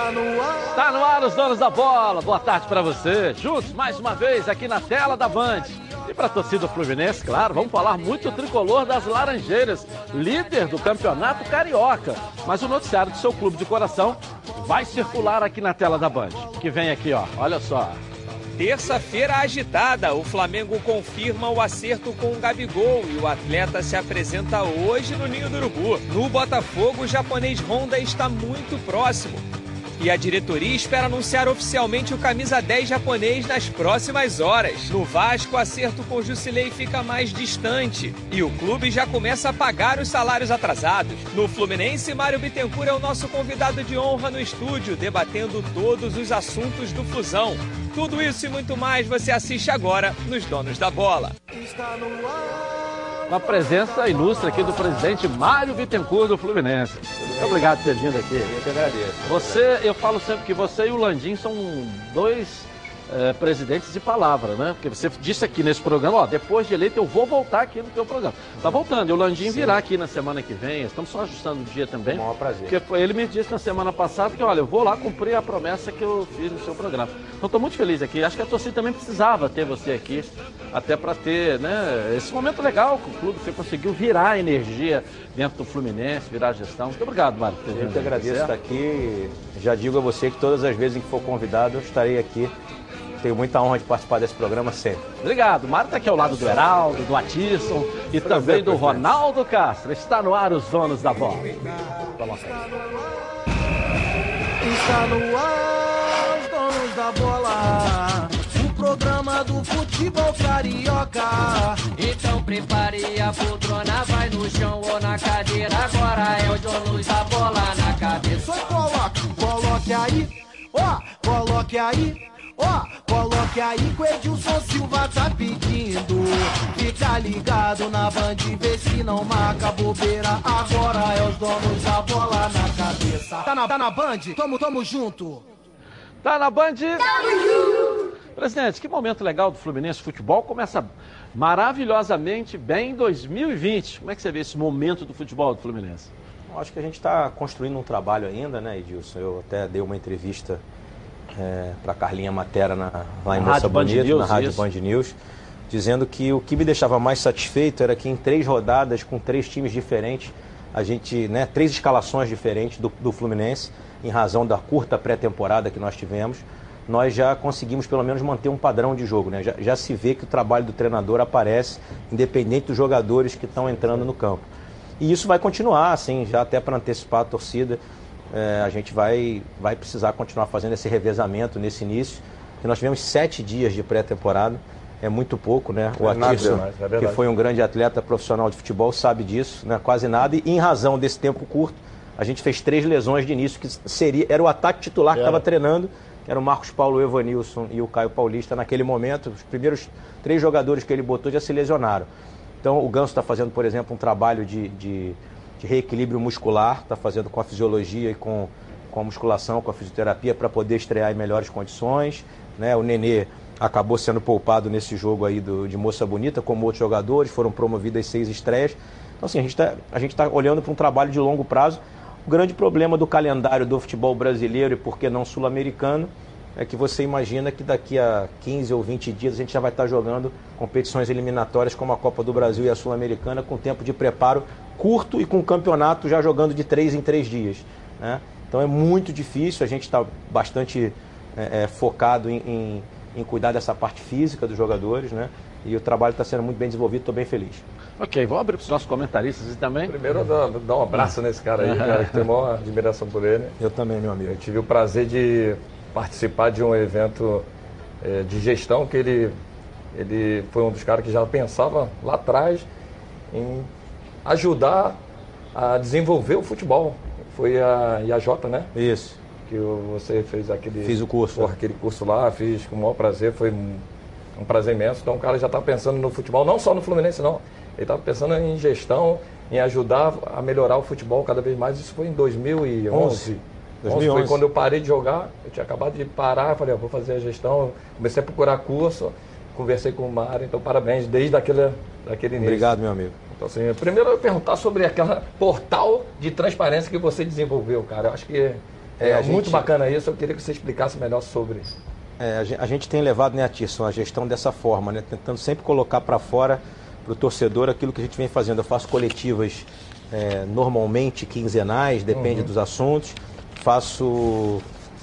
Está no ar. Está no ar os donos da bola. Boa tarde para você. Juntos mais uma vez aqui na tela da Band. E para a torcida Fluminense, claro, vamos falar muito tricolor das Laranjeiras, líder do campeonato carioca. Mas o noticiário do seu clube de coração vai circular aqui na tela da Band. Que vem aqui, ó. Olha só. Terça-feira agitada, o Flamengo confirma o acerto com o Gabigol e o atleta se apresenta hoje no Ninho do Urubu. No Botafogo, o japonês Honda está muito próximo. E a diretoria espera anunciar oficialmente o camisa 10 japonês nas próximas horas. No Vasco, o acerto com Jusilei fica mais distante e o clube já começa a pagar os salários atrasados. No Fluminense, Mário Bittencourt é o nosso convidado de honra no estúdio, debatendo todos os assuntos do Fusão. Tudo isso e muito mais você assiste agora nos Donos da Bola. Está no ar uma presença ilustre aqui do presidente Mário Bittencourt do Fluminense. Muito obrigado por ter vindo aqui. Eu que agradeço. Você, eu falo sempre que você e o Landim são dois é, presidentes de palavra, né? Porque você disse aqui nesse programa, ó, depois de eleito eu vou voltar aqui no teu programa. Tá voltando, e o Landim virá aqui na semana que vem, estamos só ajustando o dia também. Com o maior prazer. Porque ele me disse na semana passada que, olha, eu vou lá cumprir a promessa que eu fiz no seu programa. Então estou muito feliz aqui, acho que a torcida também precisava ter você aqui, até para ter, né, esse momento legal com o clube, você conseguiu virar a energia dentro do Fluminense, virar a gestão. Muito obrigado, Mário. Eu que agradeço estar aqui, já digo a você que todas as vezes em que for convidado, eu estarei aqui tenho muita honra de participar desse programa sempre. Obrigado. Mário está aqui ao lado do Heraldo, do Atisson e também do Ronaldo Castro. Está no ar os donos da bola. Vamos lá. Está no ar os donos da bola. O programa do futebol carioca. Então prepare a poltrona, vai no chão ou na cadeira. Agora é o donos da bola na cabeça. Só coloque, coloque aí, ó, coloque aí. Ó, oh, coloque aí que o Edilson Silva tá pedindo. Fica ligado na band, vê se não marca bobeira. Agora é os donos da bola na cabeça. Tá na, tá na band? Tamo, tamo junto. Tá na band? Tamo junto. Presidente, que momento legal do Fluminense Futebol. Começa maravilhosamente bem em 2020. Como é que você vê esse momento do futebol do Fluminense? Acho que a gente está construindo um trabalho ainda, né, Edilson? Eu até dei uma entrevista é, para Carlinha Matera na, lá em Moça Bonita, News, na Rádio isso. Band News, dizendo que o que me deixava mais satisfeito era que em três rodadas, com três times diferentes, a gente, né, três escalações diferentes do, do Fluminense, em razão da curta pré-temporada que nós tivemos, nós já conseguimos pelo menos manter um padrão de jogo. Né? Já, já se vê que o trabalho do treinador aparece, independente dos jogadores que estão entrando no campo. E isso vai continuar, assim, já até para antecipar a torcida é, a gente vai, vai precisar continuar fazendo esse revezamento nesse início. Que nós tivemos sete dias de pré-temporada, é muito pouco, né? O é Atirson, é que foi um grande atleta profissional de futebol, sabe disso, né? quase nada. E em razão desse tempo curto, a gente fez três lesões de início, que seria, era o ataque titular que estava treinando, que era o Marcos Paulo o Evanilson e o Caio Paulista naquele momento. Os primeiros três jogadores que ele botou já se lesionaram. Então o Ganso está fazendo, por exemplo, um trabalho de, de de reequilíbrio muscular, está fazendo com a fisiologia e com, com a musculação, com a fisioterapia, para poder estrear em melhores condições. Né? O Nenê acabou sendo poupado nesse jogo aí do, de Moça Bonita, como outros jogadores, foram promovidas seis estreias. Então, assim, a gente está tá olhando para um trabalho de longo prazo. O grande problema do calendário do futebol brasileiro e, por que não, sul-americano, é que você imagina que daqui a 15 ou 20 dias a gente já vai estar jogando competições eliminatórias como a Copa do Brasil e a Sul-Americana com tempo de preparo curto e com o campeonato já jogando de três em três dias. Né? Então é muito difícil, a gente está bastante é, é, focado em, em, em, cuidar dessa parte física dos jogadores, né? E o trabalho está sendo muito bem desenvolvido, estou bem feliz. Ok, vamos abrir para os nossos comentaristas também. Primeiro, dar, dar um abraço nesse cara aí, cara, que tem uma admiração por ele. Eu também, meu amigo. Eu tive o prazer de participar de um evento é, de gestão que ele, ele foi um dos caras que já pensava lá atrás em ajudar a desenvolver o futebol. Foi a IAJ, né? Isso. Que você fez aquele. Fiz o curso. Porra, aquele curso lá, fiz com o maior prazer, foi um prazer imenso. Então o cara já está pensando no futebol, não só no Fluminense, não. Ele estava pensando em gestão, em ajudar a melhorar o futebol cada vez mais. Isso foi em 2011. 11. 2011. Foi quando eu parei de jogar, eu tinha acabado de parar, falei, vou fazer a gestão, comecei a procurar curso, conversei com o Mário, então parabéns desde aquele, daquele início. Obrigado, meu amigo. Então, assim, primeiro eu perguntar sobre aquela portal de transparência que você desenvolveu, cara. Eu acho que É, é muito gente... bacana isso, eu queria que você explicasse melhor sobre. É, a gente tem levado, né, Atisson, a gestão dessa forma, né, tentando sempre colocar para fora para o torcedor aquilo que a gente vem fazendo. Eu faço coletivas é, normalmente quinzenais, depende uhum. dos assuntos. Faço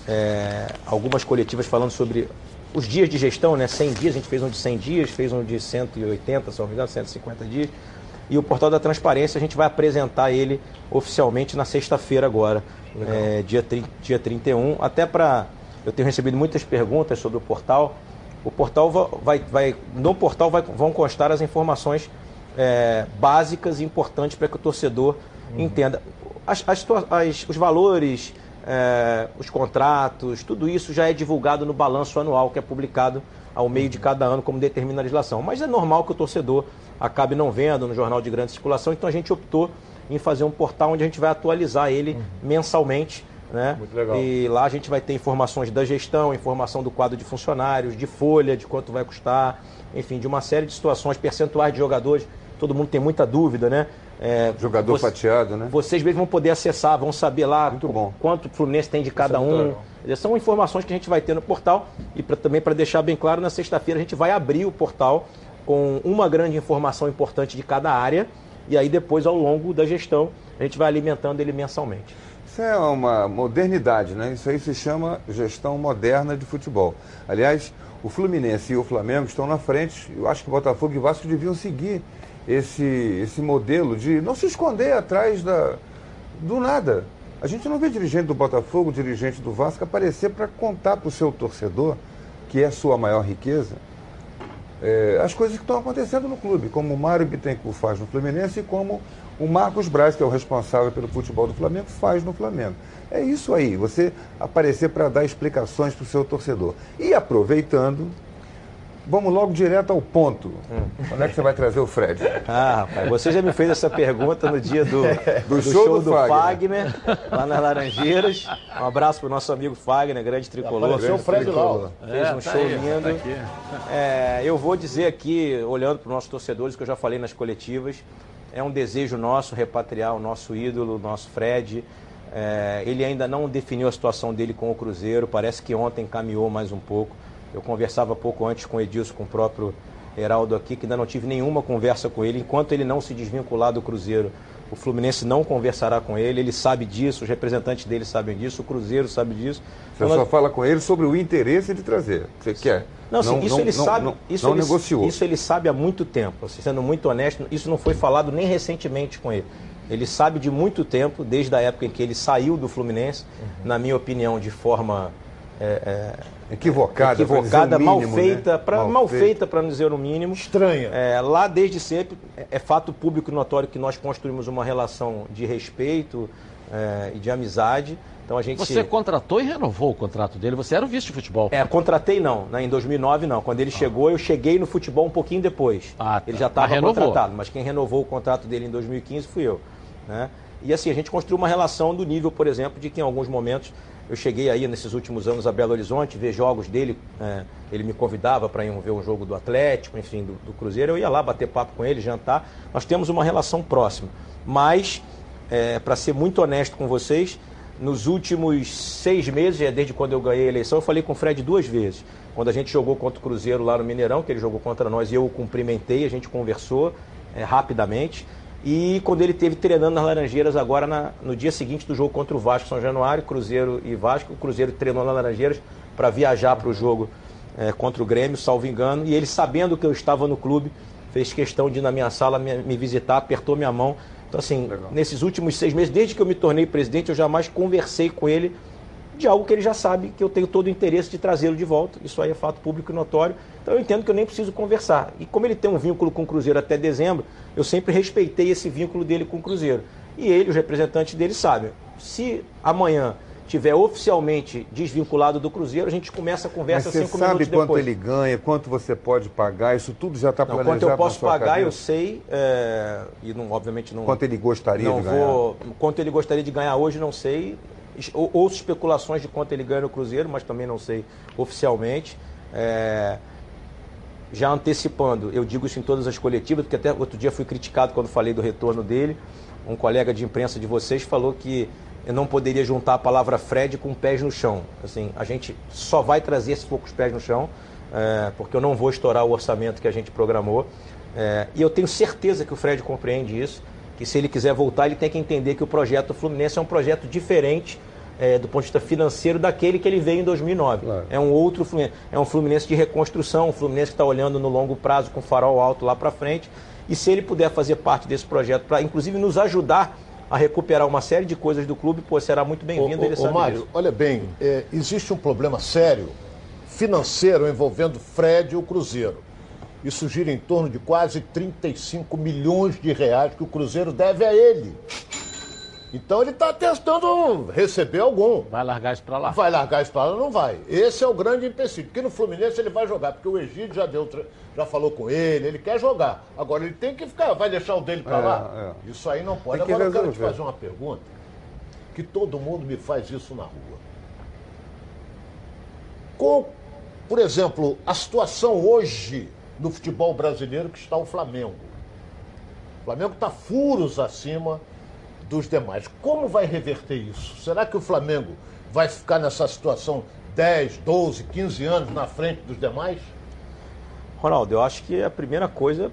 é, algumas coletivas falando sobre os dias de gestão, né? 100 dias, a gente fez um de 100 dias, fez um de 180, se não me engano, 150 dias. E o Portal da Transparência, a gente vai apresentar ele oficialmente na sexta-feira agora, é, dia, dia 31, até para eu tenho recebido muitas perguntas sobre o portal. O portal vai, vai no portal vai, vão constar as informações é, básicas e importantes para que o torcedor uhum. entenda. As, as, as, os valores, é, os contratos, tudo isso já é divulgado no balanço anual que é publicado ao meio de cada ano, como determina a legislação. Mas é normal que o torcedor acabe não vendo no jornal de grande circulação, então a gente optou em fazer um portal onde a gente vai atualizar ele uhum. mensalmente né? Muito legal. E lá a gente vai ter informações da gestão, informação do quadro de funcionários, de folha, de quanto vai custar, enfim, de uma série de situações, percentuais de jogadores. Todo mundo tem muita dúvida, né? É, Jogador você, fatiado, né? Vocês mesmos vão poder acessar, vão saber lá quanto o Fluminense tem de cada é um. São informações que a gente vai ter no portal e pra, também para deixar bem claro, na sexta-feira a gente vai abrir o portal com uma grande informação importante de cada área e aí depois, ao longo da gestão, a gente vai alimentando ele mensalmente. Isso é uma modernidade, né? Isso aí se chama gestão moderna de futebol. Aliás, o Fluminense e o Flamengo estão na frente. Eu acho que o Botafogo e o Vasco deviam seguir esse, esse modelo de não se esconder atrás da, do nada. A gente não vê dirigente do Botafogo, dirigente do Vasco aparecer para contar para o seu torcedor, que é a sua maior riqueza, é, as coisas que estão acontecendo no clube, como o Mário Bittencourt faz no Fluminense e como o Marcos Braz, que é o responsável pelo futebol do Flamengo, faz no Flamengo. É isso aí, você aparecer para dar explicações para o seu torcedor. E aproveitando, vamos logo direto ao ponto. Hum. Quando é que você vai trazer o Fred? Ah, rapaz, você já me fez essa pergunta no dia do, do, do show, show, do, Fagner. Fagner, lá nas Laranjeiras. Um abraço para o nosso amigo Fagner, grande tricolor. Apareceu o Fred lá. Fez é, um tá show aí, lindo. Tá é, eu vou dizer aqui, olhando para os nossos torcedores, que eu já falei nas coletivas, é um desejo nosso repatriar o nosso ídolo, o nosso Fred. É, ele ainda não definiu a situação dele com o Cruzeiro, parece que ontem caminhou mais um pouco. Eu conversava pouco antes com o Edilson, com o próprio Heraldo aqui, que ainda não tive nenhuma conversa com ele. Enquanto ele não se desvincular do Cruzeiro, o Fluminense não conversará com ele, ele sabe disso, os representantes dele sabem disso, o Cruzeiro sabe disso. Você então, só nós... fala com ele sobre o interesse de trazer. Você quer? Não, não, isso não, ele não, sabe. Isso ele, negociou. Isso ele sabe há muito tempo. Assim, sendo muito honesto, isso não foi falado nem recentemente com ele. Ele sabe de muito tempo, desde a época em que ele saiu do Fluminense, uhum. na minha opinião, de forma é, é, equivocada, equivocada mínimo, mal feita, né? pra, mal, mal feita para não dizer o mínimo. Estranha. É, lá desde sempre é, é fato público e notório que nós construímos uma relação de respeito é, e de amizade. Então a gente Você contratou e renovou o contrato dele? Você era o vice de futebol? É, contratei não, né? em 2009 não. Quando ele ah. chegou, eu cheguei no futebol um pouquinho depois. Ah, tá. Ele já estava contratado, mas quem renovou o contrato dele em 2015 fui eu. Né? E assim, a gente construiu uma relação do nível, por exemplo, de que em alguns momentos eu cheguei aí nesses últimos anos a Belo Horizonte, ver jogos dele. É, ele me convidava para ir ver um jogo do Atlético, enfim, do, do, Cruzeiro. Eu ia lá bater papo com ele, jantar. Nós temos uma relação próxima. Mas, é, para ser muito honesto com vocês, nos últimos seis meses, é desde quando eu ganhei a eleição, eu falei com o Fred duas vezes. Quando a gente jogou contra o Cruzeiro lá no Mineirão, que ele jogou contra nós e eu o cumprimentei, a gente conversou é, rapidamente. E quando ele teve treinando nas Laranjeiras agora na, no dia seguinte do jogo contra o Vasco São Januário, Cruzeiro e Vasco, o Cruzeiro treinou nas Laranjeiras para viajar para o jogo é, contra o Grêmio, salvo engano, e ele sabendo que eu estava no clube, fez questão de ir na minha sala me, me visitar, apertou minha mão então, assim, Legal. nesses últimos seis meses, desde que eu me tornei presidente, eu jamais conversei com ele de algo que ele já sabe que eu tenho todo o interesse de trazê-lo de volta. Isso aí é fato público e notório. Então eu entendo que eu nem preciso conversar. E como ele tem um vínculo com o Cruzeiro até dezembro, eu sempre respeitei esse vínculo dele com o Cruzeiro. E ele, os representantes dele, sabem. Se amanhã tiver oficialmente desvinculado do Cruzeiro, a gente começa a conversa Mas cinco minutos depois. Você sabe quanto ele ganha, quanto você pode pagar? Isso tudo já está planejado Quanto eu posso pagar, cabeça? eu sei. É, e não, obviamente não. Quanto ele gostaria não de ganhar? Vou, quanto ele gostaria de ganhar hoje, não sei. Ouço especulações de quanto ele ganha no Cruzeiro, mas também não sei oficialmente. É, já antecipando, eu digo isso em todas as coletivas, porque até outro dia fui criticado quando falei do retorno dele. Um colega de imprensa de vocês falou que eu não poderia juntar a palavra Fred com pés no chão. Assim, a gente só vai trazer esses poucos pés no chão, é, porque eu não vou estourar o orçamento que a gente programou. É, e eu tenho certeza que o Fred compreende isso, que se ele quiser voltar, ele tem que entender que o projeto Fluminense é um projeto diferente é, do ponto de vista financeiro daquele que ele veio em 2009. Claro. É um outro Fluminense, é um Fluminense de reconstrução, um Fluminense que está olhando no longo prazo com farol alto lá para frente. E se ele puder fazer parte desse projeto para, inclusive, nos ajudar a recuperar uma série de coisas do clube, pô, será muito bem-vindo. Ele ô, Mário, olha bem, é, existe um problema sério financeiro envolvendo Fred e o Cruzeiro. Isso gira em torno de quase 35 milhões de reais que o Cruzeiro deve a ele. Então ele está testando receber algum. Vai largar isso para lá? Vai largar isso para lá? Não vai. Esse é o grande empecilho. Porque no Fluminense ele vai jogar, porque o Egídio já deu, já falou com ele, ele quer jogar. Agora ele tem que ficar, vai deixar o dele para é, lá? É. Isso aí não pode. Agora eu quero te fazer uma pergunta, que todo mundo me faz isso na rua. Com, por exemplo, a situação hoje no futebol brasileiro que está o Flamengo. O Flamengo está furos acima dos demais. Como vai reverter isso? Será que o Flamengo vai ficar nessa situação 10, 12, 15 anos na frente dos demais? Ronaldo, eu acho que a primeira coisa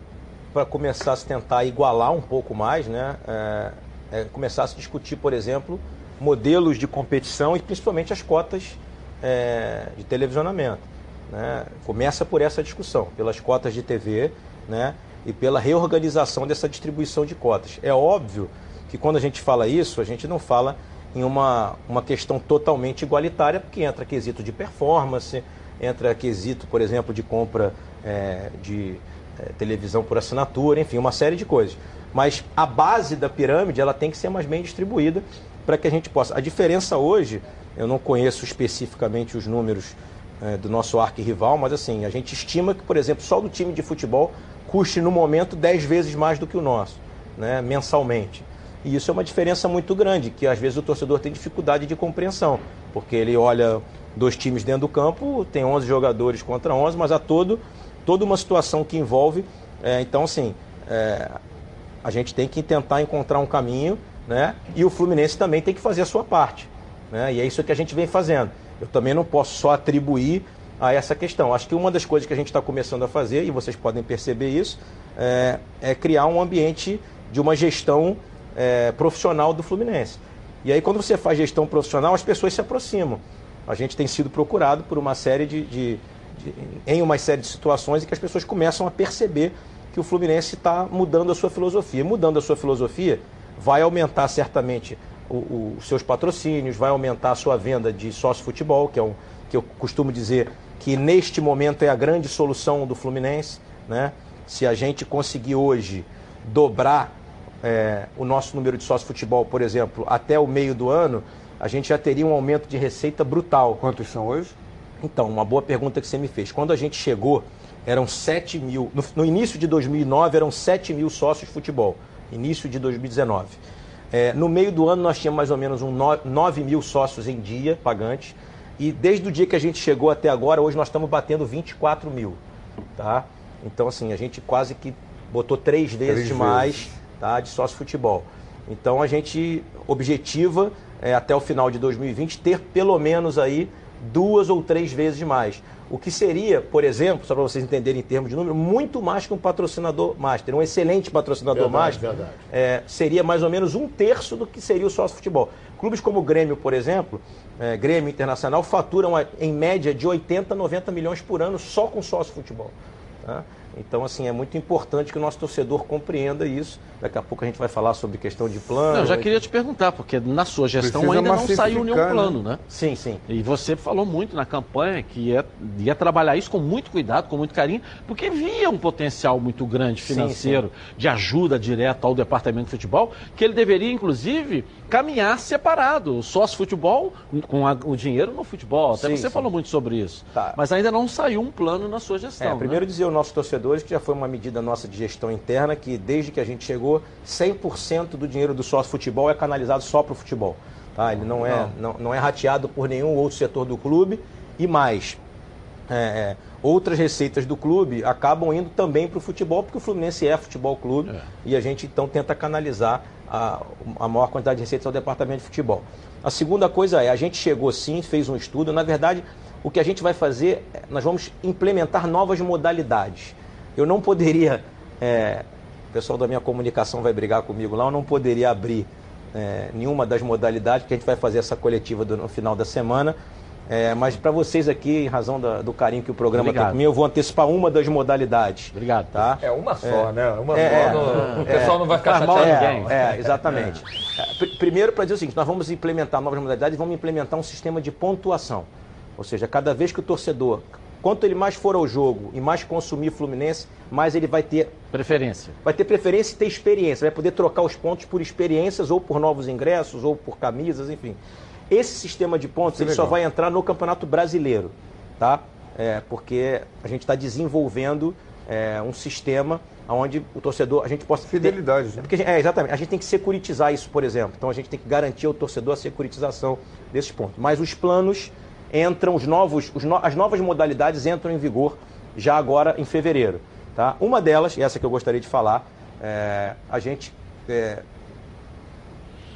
para começar a se tentar igualar um pouco mais, né, é, é, começar a se discutir, por exemplo, modelos de competição e principalmente as cotas é, de televisionamento. Né? Começa por essa discussão, pelas cotas de TV né, e pela reorganização dessa distribuição de cotas. É óbvio que quando a gente fala isso, a gente não fala em uma, uma questão totalmente igualitária, porque entra quesito de performance, entra quesito, por exemplo, de compra é, de é, televisão por assinatura, enfim, uma série de coisas. Mas a base da pirâmide ela tem que ser mais bem distribuída para que a gente possa. A diferença hoje, eu não conheço especificamente os números é, do nosso arquirrival, mas assim, a gente estima que, por exemplo, só do time de futebol custe no momento 10 vezes mais do que o nosso, né, mensalmente. E isso é uma diferença muito grande, que às vezes o torcedor tem dificuldade de compreensão, porque ele olha dois times dentro do campo, tem 11 jogadores contra 11, mas há todo, toda uma situação que envolve. É, então, assim, é, a gente tem que tentar encontrar um caminho, né? E o Fluminense também tem que fazer a sua parte. Né? E é isso que a gente vem fazendo. Eu também não posso só atribuir a essa questão. Acho que uma das coisas que a gente está começando a fazer, e vocês podem perceber isso, é, é criar um ambiente de uma gestão é, profissional do Fluminense. E aí, quando você faz gestão profissional, as pessoas se aproximam. A gente tem sido procurado por uma série de, de, de em uma série de situações em que as pessoas começam a perceber que o Fluminense está mudando a sua filosofia. Mudando a sua filosofia, vai aumentar certamente os seus patrocínios, vai aumentar a sua venda de sócio-futebol, que é um que eu costumo dizer que neste momento é a grande solução do Fluminense. Né? Se a gente conseguir hoje dobrar é, o nosso número de sócio futebol, por exemplo, até o meio do ano, a gente já teria um aumento de receita brutal. Quantos são hoje? Então, uma boa pergunta que você me fez. Quando a gente chegou, eram 7 mil. No, no início de 2009, eram 7 mil sócios de futebol. Início de 2019. É, no meio do ano, nós tínhamos mais ou menos um 9 mil sócios em dia, pagantes. E desde o dia que a gente chegou até agora, hoje nós estamos batendo 24 mil. Tá? Então, assim, a gente quase que botou três vezes três mais. Vezes tá, de sócio futebol. Então a gente objetiva é, até o final de 2020 ter pelo menos aí duas ou três vezes mais. O que seria, por exemplo, só para vocês entenderem em termos de número, muito mais que um patrocinador master. Um excelente patrocinador verdade, master verdade. É, seria mais ou menos um terço do que seria o sócio futebol. Clubes como o Grêmio, por exemplo, é, Grêmio Internacional, faturam em média de 80, 90 milhões por ano só com sócio futebol. Tá? Então, assim, é muito importante que o nosso torcedor compreenda isso. Daqui a pouco a gente vai falar sobre questão de plano. Não, eu já queria te perguntar, porque na sua gestão Precisa ainda não saiu nenhum plano, né? né? Sim, sim. E você falou muito na campanha que ia, ia trabalhar isso com muito cuidado, com muito carinho, porque via um potencial muito grande financeiro sim, sim. de ajuda direta ao departamento de futebol, que ele deveria, inclusive, caminhar separado. O sócio futebol com a, o dinheiro no futebol. Até sim, você falou muito sobre isso. Tá. Mas ainda não saiu um plano na sua gestão. É, né? primeiro dizer ao nosso torcedor que já foi uma medida nossa de gestão interna, que desde que a gente chegou, 100% do dinheiro do sócio futebol é canalizado só para o futebol. Tá? Ele não é, não. Não, é rateado por nenhum outro setor do clube. E mais, é, é outras receitas do clube acabam indo também para o futebol, porque o Fluminense é futebol clube é. e a gente então tenta canalizar a, a maior quantidade de receitas ao departamento de futebol. A segunda coisa é, a gente chegou sim, fez um estudo, na verdade, o que a gente vai fazer, é, nós vamos implementar novas modalidades. Eu não poderia, é, o pessoal da minha comunicação vai brigar comigo lá, eu não poderia abrir é, nenhuma das modalidades, porque a gente vai fazer essa coletiva do, no final da semana. É, mas para vocês aqui, em razão da, do carinho que o programa tem comigo, eu vou antecipar uma das modalidades. Obrigado. Tá? É uma só, é, né? Uma é, só. No, o pessoal não vai ficar mal ninguém. É, exatamente. Primeiro, para dizer o seguinte, nós vamos implementar novas modalidades e vamos implementar um sistema de pontuação. Ou seja, cada vez que o torcedor, quanto ele mais for ao jogo e mais consumir Fluminense, mais ele vai ter preferência. Vai ter preferência e ter experiência, vai poder trocar os pontos por experiências ou por novos ingressos ou por camisas, enfim. Esse sistema de pontos ele só vai entrar no Campeonato Brasileiro, tá? É, porque a gente está desenvolvendo é, um sistema onde o torcedor a gente possa fidelidade. Ter, né? porque, é exatamente. A gente tem que securitizar isso, por exemplo. Então a gente tem que garantir ao torcedor a securitização desses pontos. Mas os planos entram, os novos, os no, as novas modalidades entram em vigor já agora em fevereiro. Tá? Uma delas, e essa que eu gostaria de falar, é, a gente é,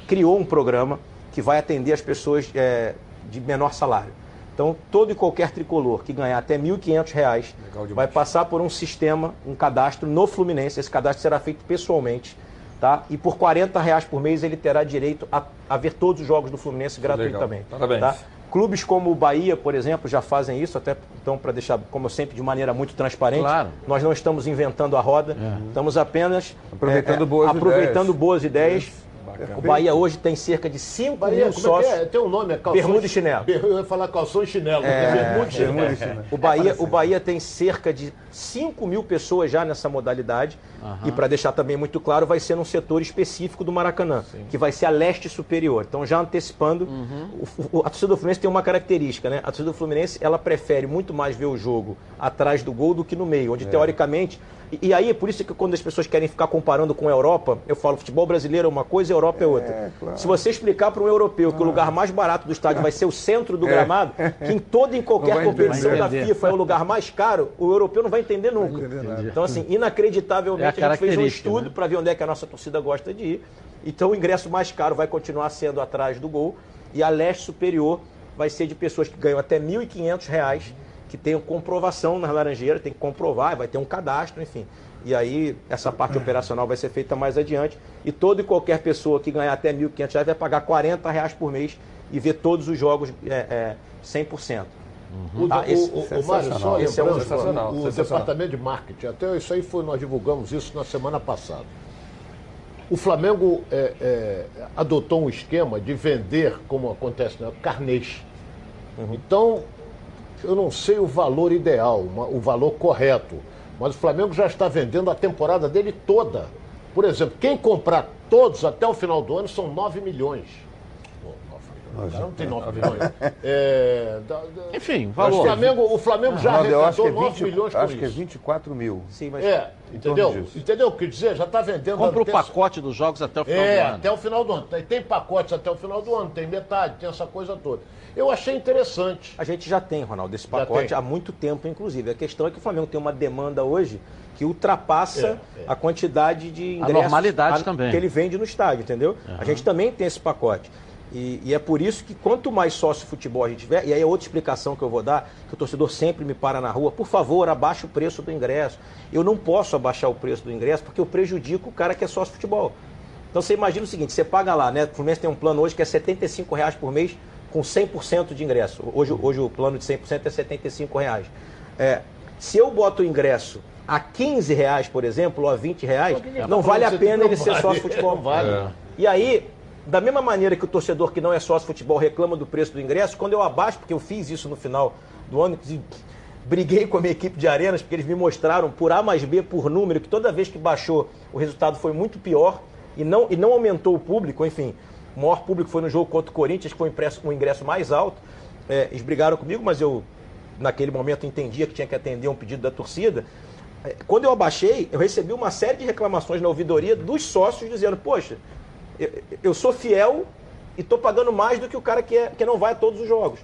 criou um programa que vai atender as pessoas é, de menor salário. Então, todo e qualquer tricolor que ganhar até R$ 1.500 vai passar por um sistema, um cadastro no Fluminense. Esse cadastro será feito pessoalmente. Tá? E por R$ reais por mês ele terá direito a, a ver todos os jogos do Fluminense gratuitamente. Legal. Parabéns. Tá? Clubes como o Bahia, por exemplo, já fazem isso, até então para deixar, como sempre, de maneira muito transparente. Claro. Nós não estamos inventando a roda, é. estamos apenas aproveitando, é, boas, aproveitando ideias. boas ideias Bacana. O Bahia hoje tem cerca de 5 Bahia, mil é sócios. É é? Tem um nome, é calção. Bermuda e chinelo. Eu ia falar calção e chinelo. É, bermuda e chinelo. O Bahia, o Bahia tem cerca de 5 mil pessoas já nessa modalidade. Uhum. E para deixar também muito claro, vai ser num setor específico do Maracanã, Sim. que vai ser a leste superior. Então, já antecipando, uhum. o, a torcida do Fluminense tem uma característica, né? A torcida do Fluminense ela prefere muito mais ver o jogo atrás do gol do que no meio, onde é. teoricamente e, e, aí, por isso que quando as pessoas querem ficar comparando com a Europa, eu falo, futebol brasileiro é uma coisa e Europa é outra. É, claro. Se você explicar para um europeu que o lugar mais barato do estádio vai ser o centro do é. gramado, que em toda e em qualquer competição da FIFA é o lugar mais caro, o europeu não vai entender nunca. Vai então, assim, inacreditavelmente, é a, a gente fez um estudo né? para ver onde é que a nossa torcida gosta de ir. Então, o ingresso mais caro vai continuar sendo atrás do gol e a leste superior vai ser de pessoas que ganham até R$ 1.500 que tenham comprovação na laranjeira, tem que comprovar, vai ter um cadastro, enfim. E aí essa parte operacional vai ser feita mais adiante. E toda e qualquer pessoa que ganhar até R$ 1.500 vai pagar R$ reais por mês e ver todos os jogos é, é, 100%. Uhum. O, ah, esse, o, o, o Mário, só esse é um sensacional, o sensacional. departamento de marketing, até isso aí foi, nós divulgamos isso na semana passada. O Flamengo é, é, adotou um esquema de vender, como acontece, né, carnês. Uhum. Então, eu não sei o valor ideal, o valor correto, mas o Flamengo já está vendendo a temporada dele toda. Por exemplo, quem comprar todos até o final do ano são 9 milhões. O cara não tem 9 milhões. É, da, da... Enfim, valor. O Flamengo, o Flamengo já arrecadou é 9 milhões com Acho isso. que é 24 mil. Sim, mas... É, entendeu? Entendeu o que dizer? Já está vendendo... Compra o pacote dos jogos até o final é, do ano. É, até o final do ano. Tem pacotes até o final do ano, tem metade, tem essa coisa toda. Eu achei interessante. A gente já tem, Ronaldo, esse pacote há muito tempo, inclusive. A questão é que o Flamengo tem uma demanda hoje que ultrapassa é, é. a quantidade de ingressos a normalidade a, também. que ele vende no estádio, entendeu? Uhum. A gente também tem esse pacote. E, e, é por isso que quanto mais sócio futebol a gente tiver, e aí é outra explicação que eu vou dar, que o torcedor sempre me para na rua, por favor, abaixe o preço do ingresso. Eu não posso abaixar o preço do ingresso porque eu prejudico o cara que é sócio futebol. Então você imagina o seguinte, você paga lá, né? O Fluminense tem um plano hoje que é R$ reais por mês com 100% de ingresso. Hoje, hoje o plano de 100% é 75 reais. É, se eu boto o ingresso a 15 reais, por exemplo, ou a 20 reais, não vale a pena ele ser sócio futebol. Vale. É. E aí, da mesma maneira que o torcedor que não é sócio futebol reclama do preço do ingresso, quando eu abaixo, porque eu fiz isso no final do ano, briguei com a minha equipe de arenas, porque eles me mostraram por A mais B por número, que toda vez que baixou o resultado foi muito pior e não, e não aumentou o público, enfim. O maior público foi no jogo contra o Corinthians, que foi o ingresso mais alto. É, eles brigaram comigo, mas eu, naquele momento, entendia que tinha que atender um pedido da torcida. É, quando eu abaixei, eu recebi uma série de reclamações na ouvidoria dos sócios dizendo: Poxa, eu, eu sou fiel e estou pagando mais do que o cara que, é, que não vai a todos os jogos.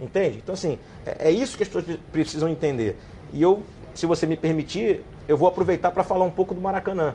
Entende? Então, assim, é, é isso que as pessoas precisam entender. E eu, se você me permitir, eu vou aproveitar para falar um pouco do Maracanã.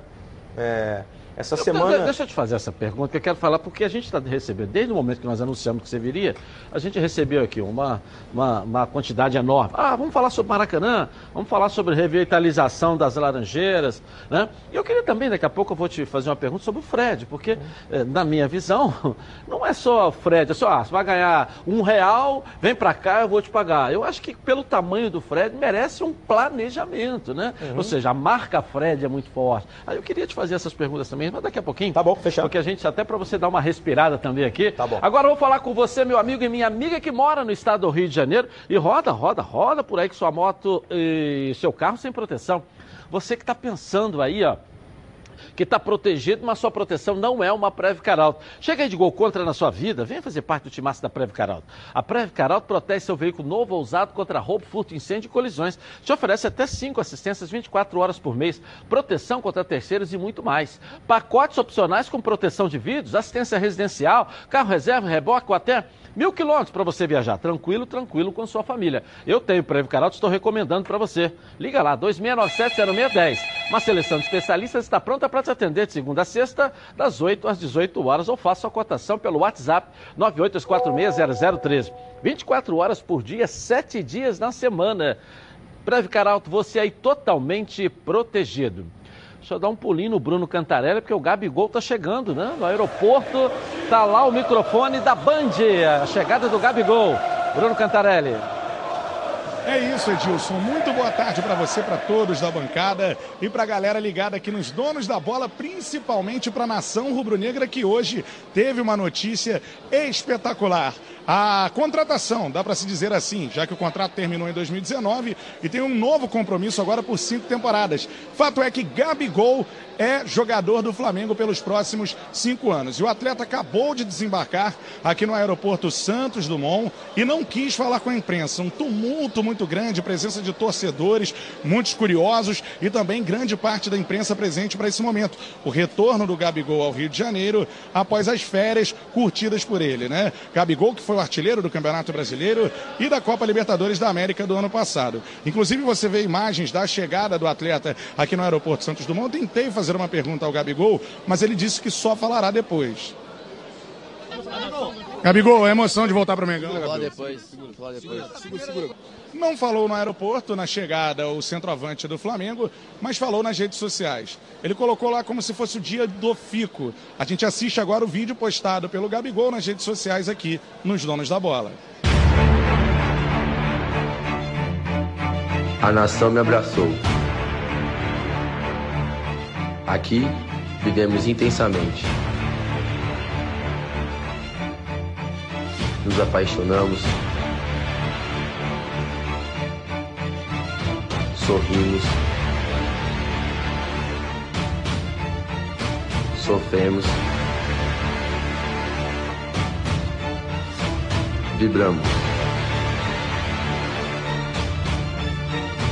É, Essa eu, semana. Deixa eu te fazer essa pergunta que eu quero falar, porque a gente está recebendo, desde o momento que nós anunciamos que você viria, a gente recebeu aqui uma, uma, uma, quantidade enorme. Ah, vamos falar sobre Maracanã, vamos falar sobre revitalização das Laranjeiras, né? E eu queria também, daqui a pouco, eu vou te fazer uma pergunta sobre o Fred, porque, eh, na minha visão, não é só o Fred, é só, ah, você vai ganhar um real, vem para cá, eu vou te pagar. Eu acho que, pelo tamanho do Fred, merece um planejamento, né? Uhum. Ou seja, a marca Fred é muito forte. Aí eu queria te fazer essas perguntas também mas daqui a pouquinho. Tá bom, fechado. Porque a gente, até para você dar uma respirada também aqui. Tá bom. Agora eu vou falar com você, meu amigo e minha amiga que mora no estado do Rio de Janeiro. E roda, roda, roda por aí com sua moto e seu carro sem proteção. Você que está pensando aí, ó que está protegido, mas sua proteção não é uma Preve Caralto. Chega aí de gol contra na sua vida, venha fazer parte do timaço da Preve Caralto. A Preve Caralto protege seu veículo novo ou usado contra roubo, furto, incêndio e colisões. Te oferece até 5 assistências 24 horas por mês, proteção contra terceiros e muito mais. Pacotes opcionais com proteção de vidros, assistência residencial, carro reserva, reboque ou até Mil quilômetros para você viajar tranquilo, tranquilo com sua família. Eu tenho Preve Caralto, estou recomendando para você. Liga lá, 2697-0610. Uma seleção de especialistas está pronta para te atender de segunda a sexta, das 8 às 18 horas, ou faça sua cotação pelo WhatsApp 982460013. 24 horas por dia, 7 dias na semana. Preve Caralto, você aí totalmente protegido. Deixa eu dar um pulinho no Bruno Cantarelli, porque o Gabigol tá chegando, né? No aeroporto, tá lá o microfone da Band, a chegada do Gabigol. Bruno Cantarelli. É isso, Edilson. Muito boa tarde para você, para todos da bancada e para a galera ligada aqui nos donos da bola, principalmente para a nação rubro-negra que hoje teve uma notícia espetacular. A contratação, dá para se dizer assim, já que o contrato terminou em 2019 e tem um novo compromisso agora por cinco temporadas. Fato é que Gabigol é jogador do Flamengo pelos próximos cinco anos. E o atleta acabou de desembarcar aqui no aeroporto Santos Dumont e não quis falar com a imprensa. Um tumulto muito grande, presença de torcedores, muitos curiosos e também grande parte da imprensa presente para esse momento. O retorno do Gabigol ao Rio de Janeiro após as férias curtidas por ele, né? Gabigol, que foi o artilheiro do Campeonato Brasileiro e da Copa Libertadores da América do ano passado. Inclusive, você vê imagens da chegada do atleta aqui no aeroporto Santos Dumont. Tentei fazer uma pergunta ao Gabigol, mas ele disse que só falará depois. Gabigol, é emoção de voltar para o Mengão. Falar depois, falar depois. Segura, segura. Não falou no aeroporto, na chegada, o centroavante do Flamengo, mas falou nas redes sociais. Ele colocou lá como se fosse o dia do Fico. A gente assiste agora o vídeo postado pelo Gabigol nas redes sociais aqui, nos Donos da Bola. A nação me abraçou. Aqui vivemos intensamente. Nos apaixonamos. Sorrimos. Sofremos. Vibramos.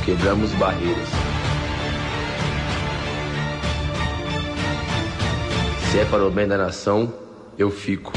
Quebramos barreiras. Se é para o bem da nação, eu fico.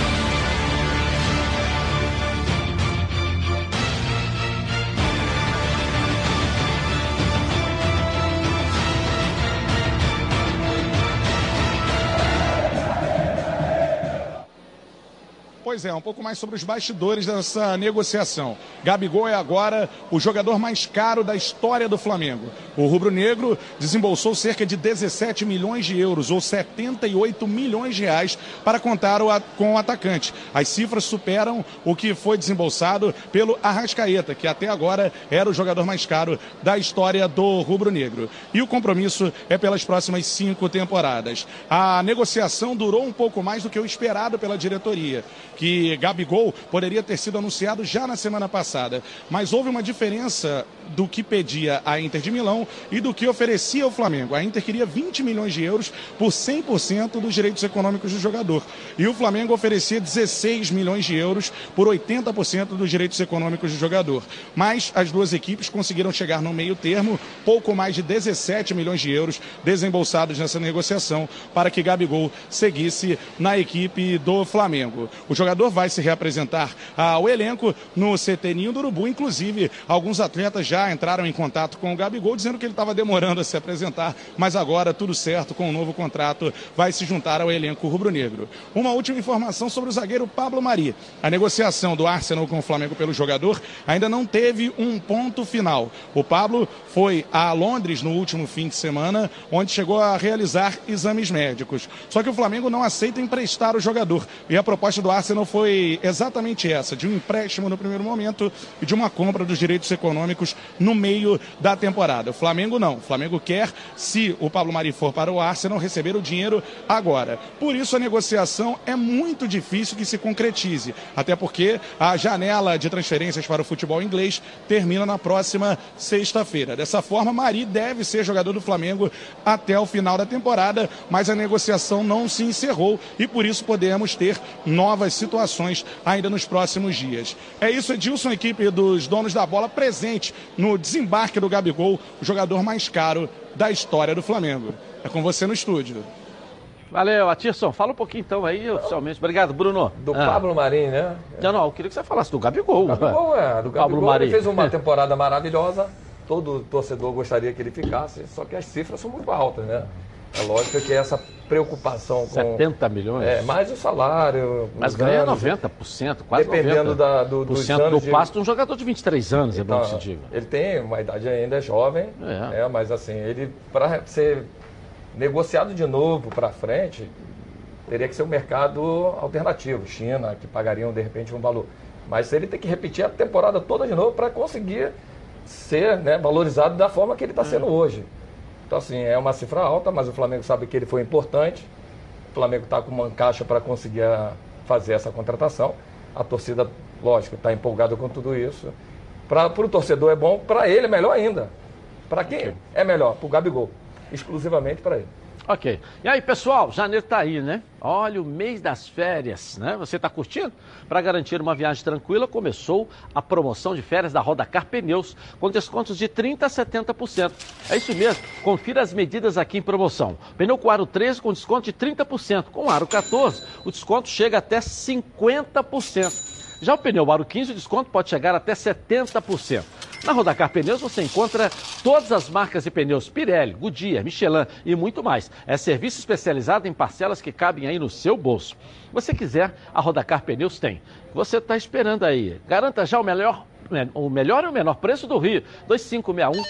Pois é, um pouco mais sobre os bastidores dessa negociação. Gabigol é agora o jogador mais caro da história do Flamengo. O rubro-negro desembolsou cerca de 17 milhões de euros, ou 78 milhões de reais, para contar com o atacante. As cifras superam o que foi desembolsado pelo Arrascaeta, que até agora era o jogador mais caro da história do rubro-negro. E o compromisso é pelas próximas cinco temporadas. A negociação durou um pouco mais do que o esperado pela diretoria que Gabigol poderia ter sido anunciado já na semana passada. Mas houve uma diferença do que pedia a Inter de Milão e do que oferecia o Flamengo. A Inter queria 20 milhões de euros por 100% dos direitos econômicos do jogador. E o Flamengo oferecia 16 milhões de euros por 80% dos direitos econômicos do jogador. Mas as duas equipes conseguiram chegar no meio termo, pouco mais de 17 milhões de euros desembolsados nessa negociação para que Gabigol seguisse na equipe do Flamengo. O jogador vai se reapresentar ao elenco no CT Ninho do Urubu. Inclusive, alguns atletas já entraram em contato com o Gabigol, dizendo que ele estava demorando a se apresentar, mas agora tudo certo, com o um novo contrato, vai se juntar ao elenco rubro-negro. Uma última informação sobre o zagueiro Pablo Mari. A negociação do Arsenal com o Flamengo pelo jogador ainda não teve um ponto final. O Pablo foi a Londres no último fim de semana, onde chegou a realizar exames médicos. Só que o Flamengo não aceita emprestar o jogador. E a proposta do Arsenal foi exatamente essa: de um empréstimo no primeiro momento e de uma compra dos direitos econômicos no meio da temporada. O Flamengo não. O Flamengo quer, se o Pablo Mari for para o Arsenal, receber o dinheiro agora. Por isso a negociação é muito difícil que se concretize. Até porque a janela de transferências para o futebol inglês termina na próxima sexta-feira. Dessa forma, Mari deve ser jogador do Flamengo até o final da temporada, mas a negociação não se encerrou e por isso podemos ter novas situações ainda nos próximos dias. É isso, Edilson, equipe dos donos da bola presente no desembarque do Gabigol, o jogador mais caro da história do Flamengo. É com você no estúdio. Valeu, Atirson. Fala um pouquinho então aí, oficialmente. Obrigado, Bruno. Do ah. Pablo Marim, né? Não, não, eu queria que você falasse do Gabigol. Gabigol, é. Do Gabigol, Pablo Marim. Ele fez uma temporada maravilhosa. Todo torcedor gostaria que ele ficasse, só que as cifras são muito altas, né? É lógico que essa preocupação com... 70 milhões? É, mais o salário... Mas ganha anos, 90%, quase Dependendo 90%. Da, do, dos anos do passo de um jogador de 23 anos, então, é bom que se diga. Ele tem uma idade ainda jovem, é. é mas assim, ele para ser negociado de novo para frente, teria que ser um mercado alternativo, China, que pagariam de repente um valor. Mas ele tem que repetir a temporada toda de novo para conseguir ser né, valorizado da forma que ele está sendo hoje. Então, assim, é uma cifra alta, mas o Flamengo sabe que ele foi importante. O Flamengo está com uma caixa para conseguir fazer essa contratação. A torcida, lógico, está empolgada com tudo isso. Para o torcedor é bom, para ele é melhor ainda. Para quem é melhor? Para o Gabigol. Exclusivamente para ele. Ok. E aí, pessoal, janeiro está aí, né? Olha, o mês das férias, né? Você está curtindo? Para garantir uma viagem tranquila, começou a promoção de férias da Rodacar Pneus, com descontos de 30% a 70%. É isso mesmo, confira as medidas aqui em promoção. Pneu com aro 13 com desconto de 30%, com aro 14 o desconto chega até 50%. Já o pneu aro 15, o desconto pode chegar até 70%. Na Rodacar Pneus você encontra todas as marcas de pneus Pirelli, Goodyear, Michelin e muito mais. É serviço especializado em parcelas que cabem aí no seu bolso. Se você quiser, a Rodacar Pneus tem. Você está esperando aí. Garanta já o melhor, o melhor e o menor preço do Rio. 2561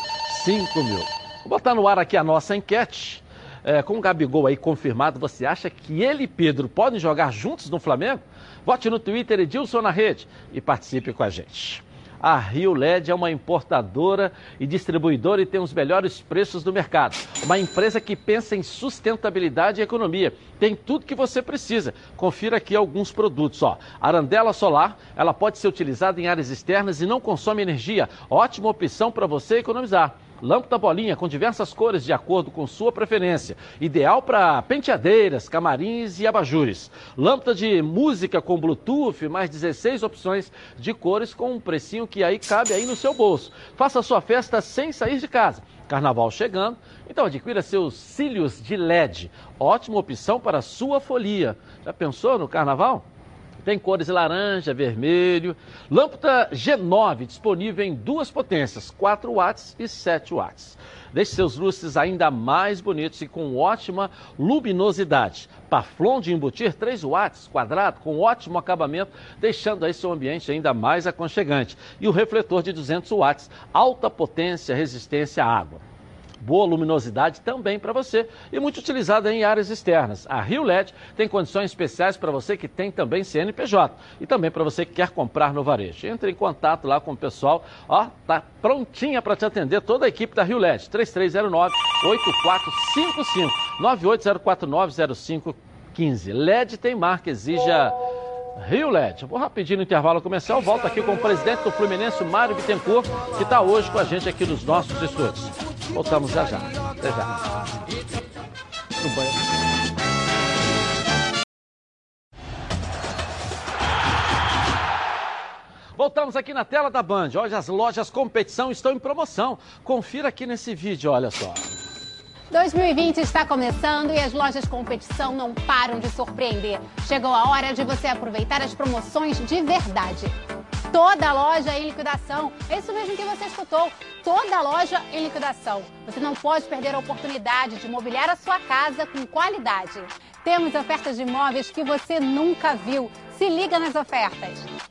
5000. Vou botar no ar aqui a nossa enquete. É, com o Gabigol aí confirmado, você acha que ele e Pedro podem jogar juntos no Flamengo? Vote no Twitter Edilson na rede e participe com a gente. A Rio LED é uma importadora e distribuidora e tem os melhores preços do mercado. Uma empresa que pensa em sustentabilidade e economia. Tem tudo que você precisa. Confira aqui alguns produtos. Ó. Arandela solar, ela pode ser utilizada em áreas externas e não consome energia. Ótima opção para você economizar. Lâmpada bolinha com diversas cores de acordo com sua preferência. Ideal para penteadeiras, camarins e abajures. Lâmpada de música com Bluetooth, mais 16 opções de cores com um precinho que aí cabe aí no seu bolso. Faça sua festa sem sair de casa. Carnaval chegando, então adquira seus cílios de LED. Ótima opção para sua folia. Já pensou no carnaval? Tem cores laranja, vermelho. Lâmpada G9, disponível em duas potências, 4 watts e 7 watts. Deixe seus lustres ainda mais bonitos e com ótima luminosidade. Paflon de embutir 3 watts quadrado com ótimo acabamento, deixando aí seu ambiente ainda mais aconchegante. E o refletor de 200 watts, alta potência, resistência à água boa luminosidade também para você e muito utilizada em áreas externas. A Rio LED tem condições especiais para você que tem também CNPJ e também para você que quer comprar no varejo. Entre em contato lá com o pessoal, ó, tá prontinha para te atender toda a equipe da Rio LED. 3309 8455 98049 0515. LED tem marca, exija Rio LED. Vou rapidinho no intervalo comercial, volto aqui com o presidente do Fluminense, Mário Bittencourt, que está hoje com a gente aqui nos nossos estúdios. Voltamos já já. Até já. No banho. Voltamos aqui na tela da Band. Hoje as lojas competição estão em promoção. Confira aqui nesse vídeo, olha só. 2020 está começando e as lojas competição não param de surpreender. Chegou a hora de você aproveitar as promoções de verdade. Toda loja em liquidação. É isso mesmo que você escutou. Toda loja em liquidação. Você não pode perder a oportunidade de mobiliar a sua casa com qualidade. Temos ofertas de imóveis que você nunca viu. Se liga nas ofertas.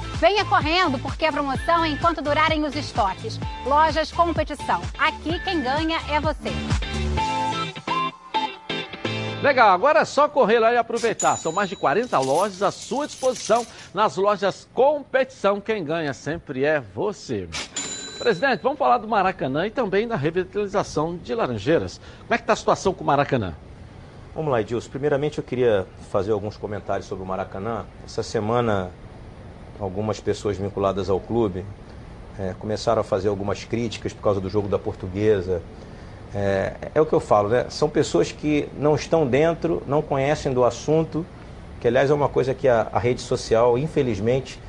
Venha correndo, porque a promoção é enquanto durarem os estoques. Lojas Competição. Aqui quem ganha é você. Legal, agora é só correr lá e aproveitar. São mais de 40 lojas à sua disposição nas lojas Competição. Quem ganha sempre é você. Presidente, vamos falar do Maracanã e também da revitalização de Laranjeiras. Como é que está a situação com o Maracanã? Vamos lá, Edilson. Primeiramente eu queria fazer alguns comentários sobre o Maracanã. Essa semana algumas pessoas vinculadas ao clube é, começaram a fazer algumas críticas por causa do jogo da portuguesa. É, é, o que eu falo, né? São pessoas que não estão dentro, não conhecem do assunto, que aliás é uma coisa que a, a rede social, infelizmente,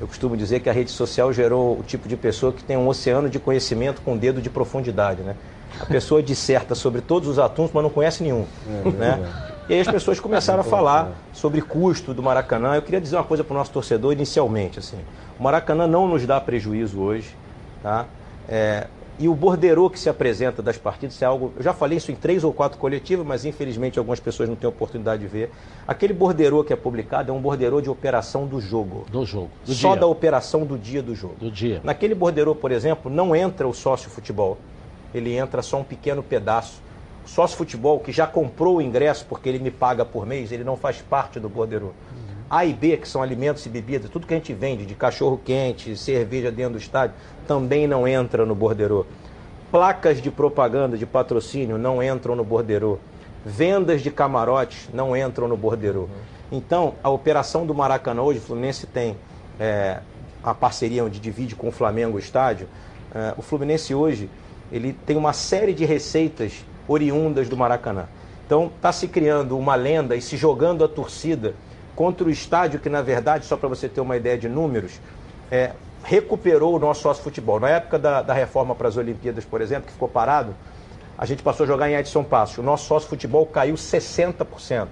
eu costumo dizer que a rede social gerou o tipo de pessoa que tem um oceano de conhecimento com um dedo de profundidade, né? A pessoa disserta sobre todos os assuntos, mas não conhece nenhum, é, né? E aí as pessoas começaram a falar sobre custo do Maracanã. Eu queria dizer uma coisa para o nosso torcedor inicialmente. Assim, o Maracanã não nos dá prejuízo hoje. Tá? É, e o borderô que se apresenta das partidas é algo. Eu já falei isso em três ou quatro coletivas, mas infelizmente algumas pessoas não têm oportunidade de ver. Aquele borderô que é publicado é um borderô de operação do jogo. Do jogo. Do Só dia. da operação do dia do jogo. Do dia. Naquele borderô, por exemplo, não entra o sócio futebol. Ele entra só um pequeno pedaço sócio futebol que já comprou o ingresso porque ele me paga por mês, ele não faz parte do borderô. A e B, que são alimentos e bebidas, tudo que a gente vende de cachorro quente, cerveja dentro do estádio, também não entra no borderô. Placas de propaganda, de patrocínio, não entram no borderô. Vendas de camarotes não entram no borderô. Então, a operação do Maracanã hoje, o Fluminense tem é, a parceria onde divide com o Flamengo o estádio. É, o Fluminense hoje ele tem uma série de receitas oriundas do Maracanã. Então está se criando uma lenda e se jogando a torcida contra o estádio que, na verdade, só para você ter uma ideia de números, é, recuperou o nosso sócio futebol. Na época da, da reforma para as Olimpíadas, por exemplo, que ficou parado, a gente passou a jogar em Edson Passos. O nosso sócio futebol caiu 60%.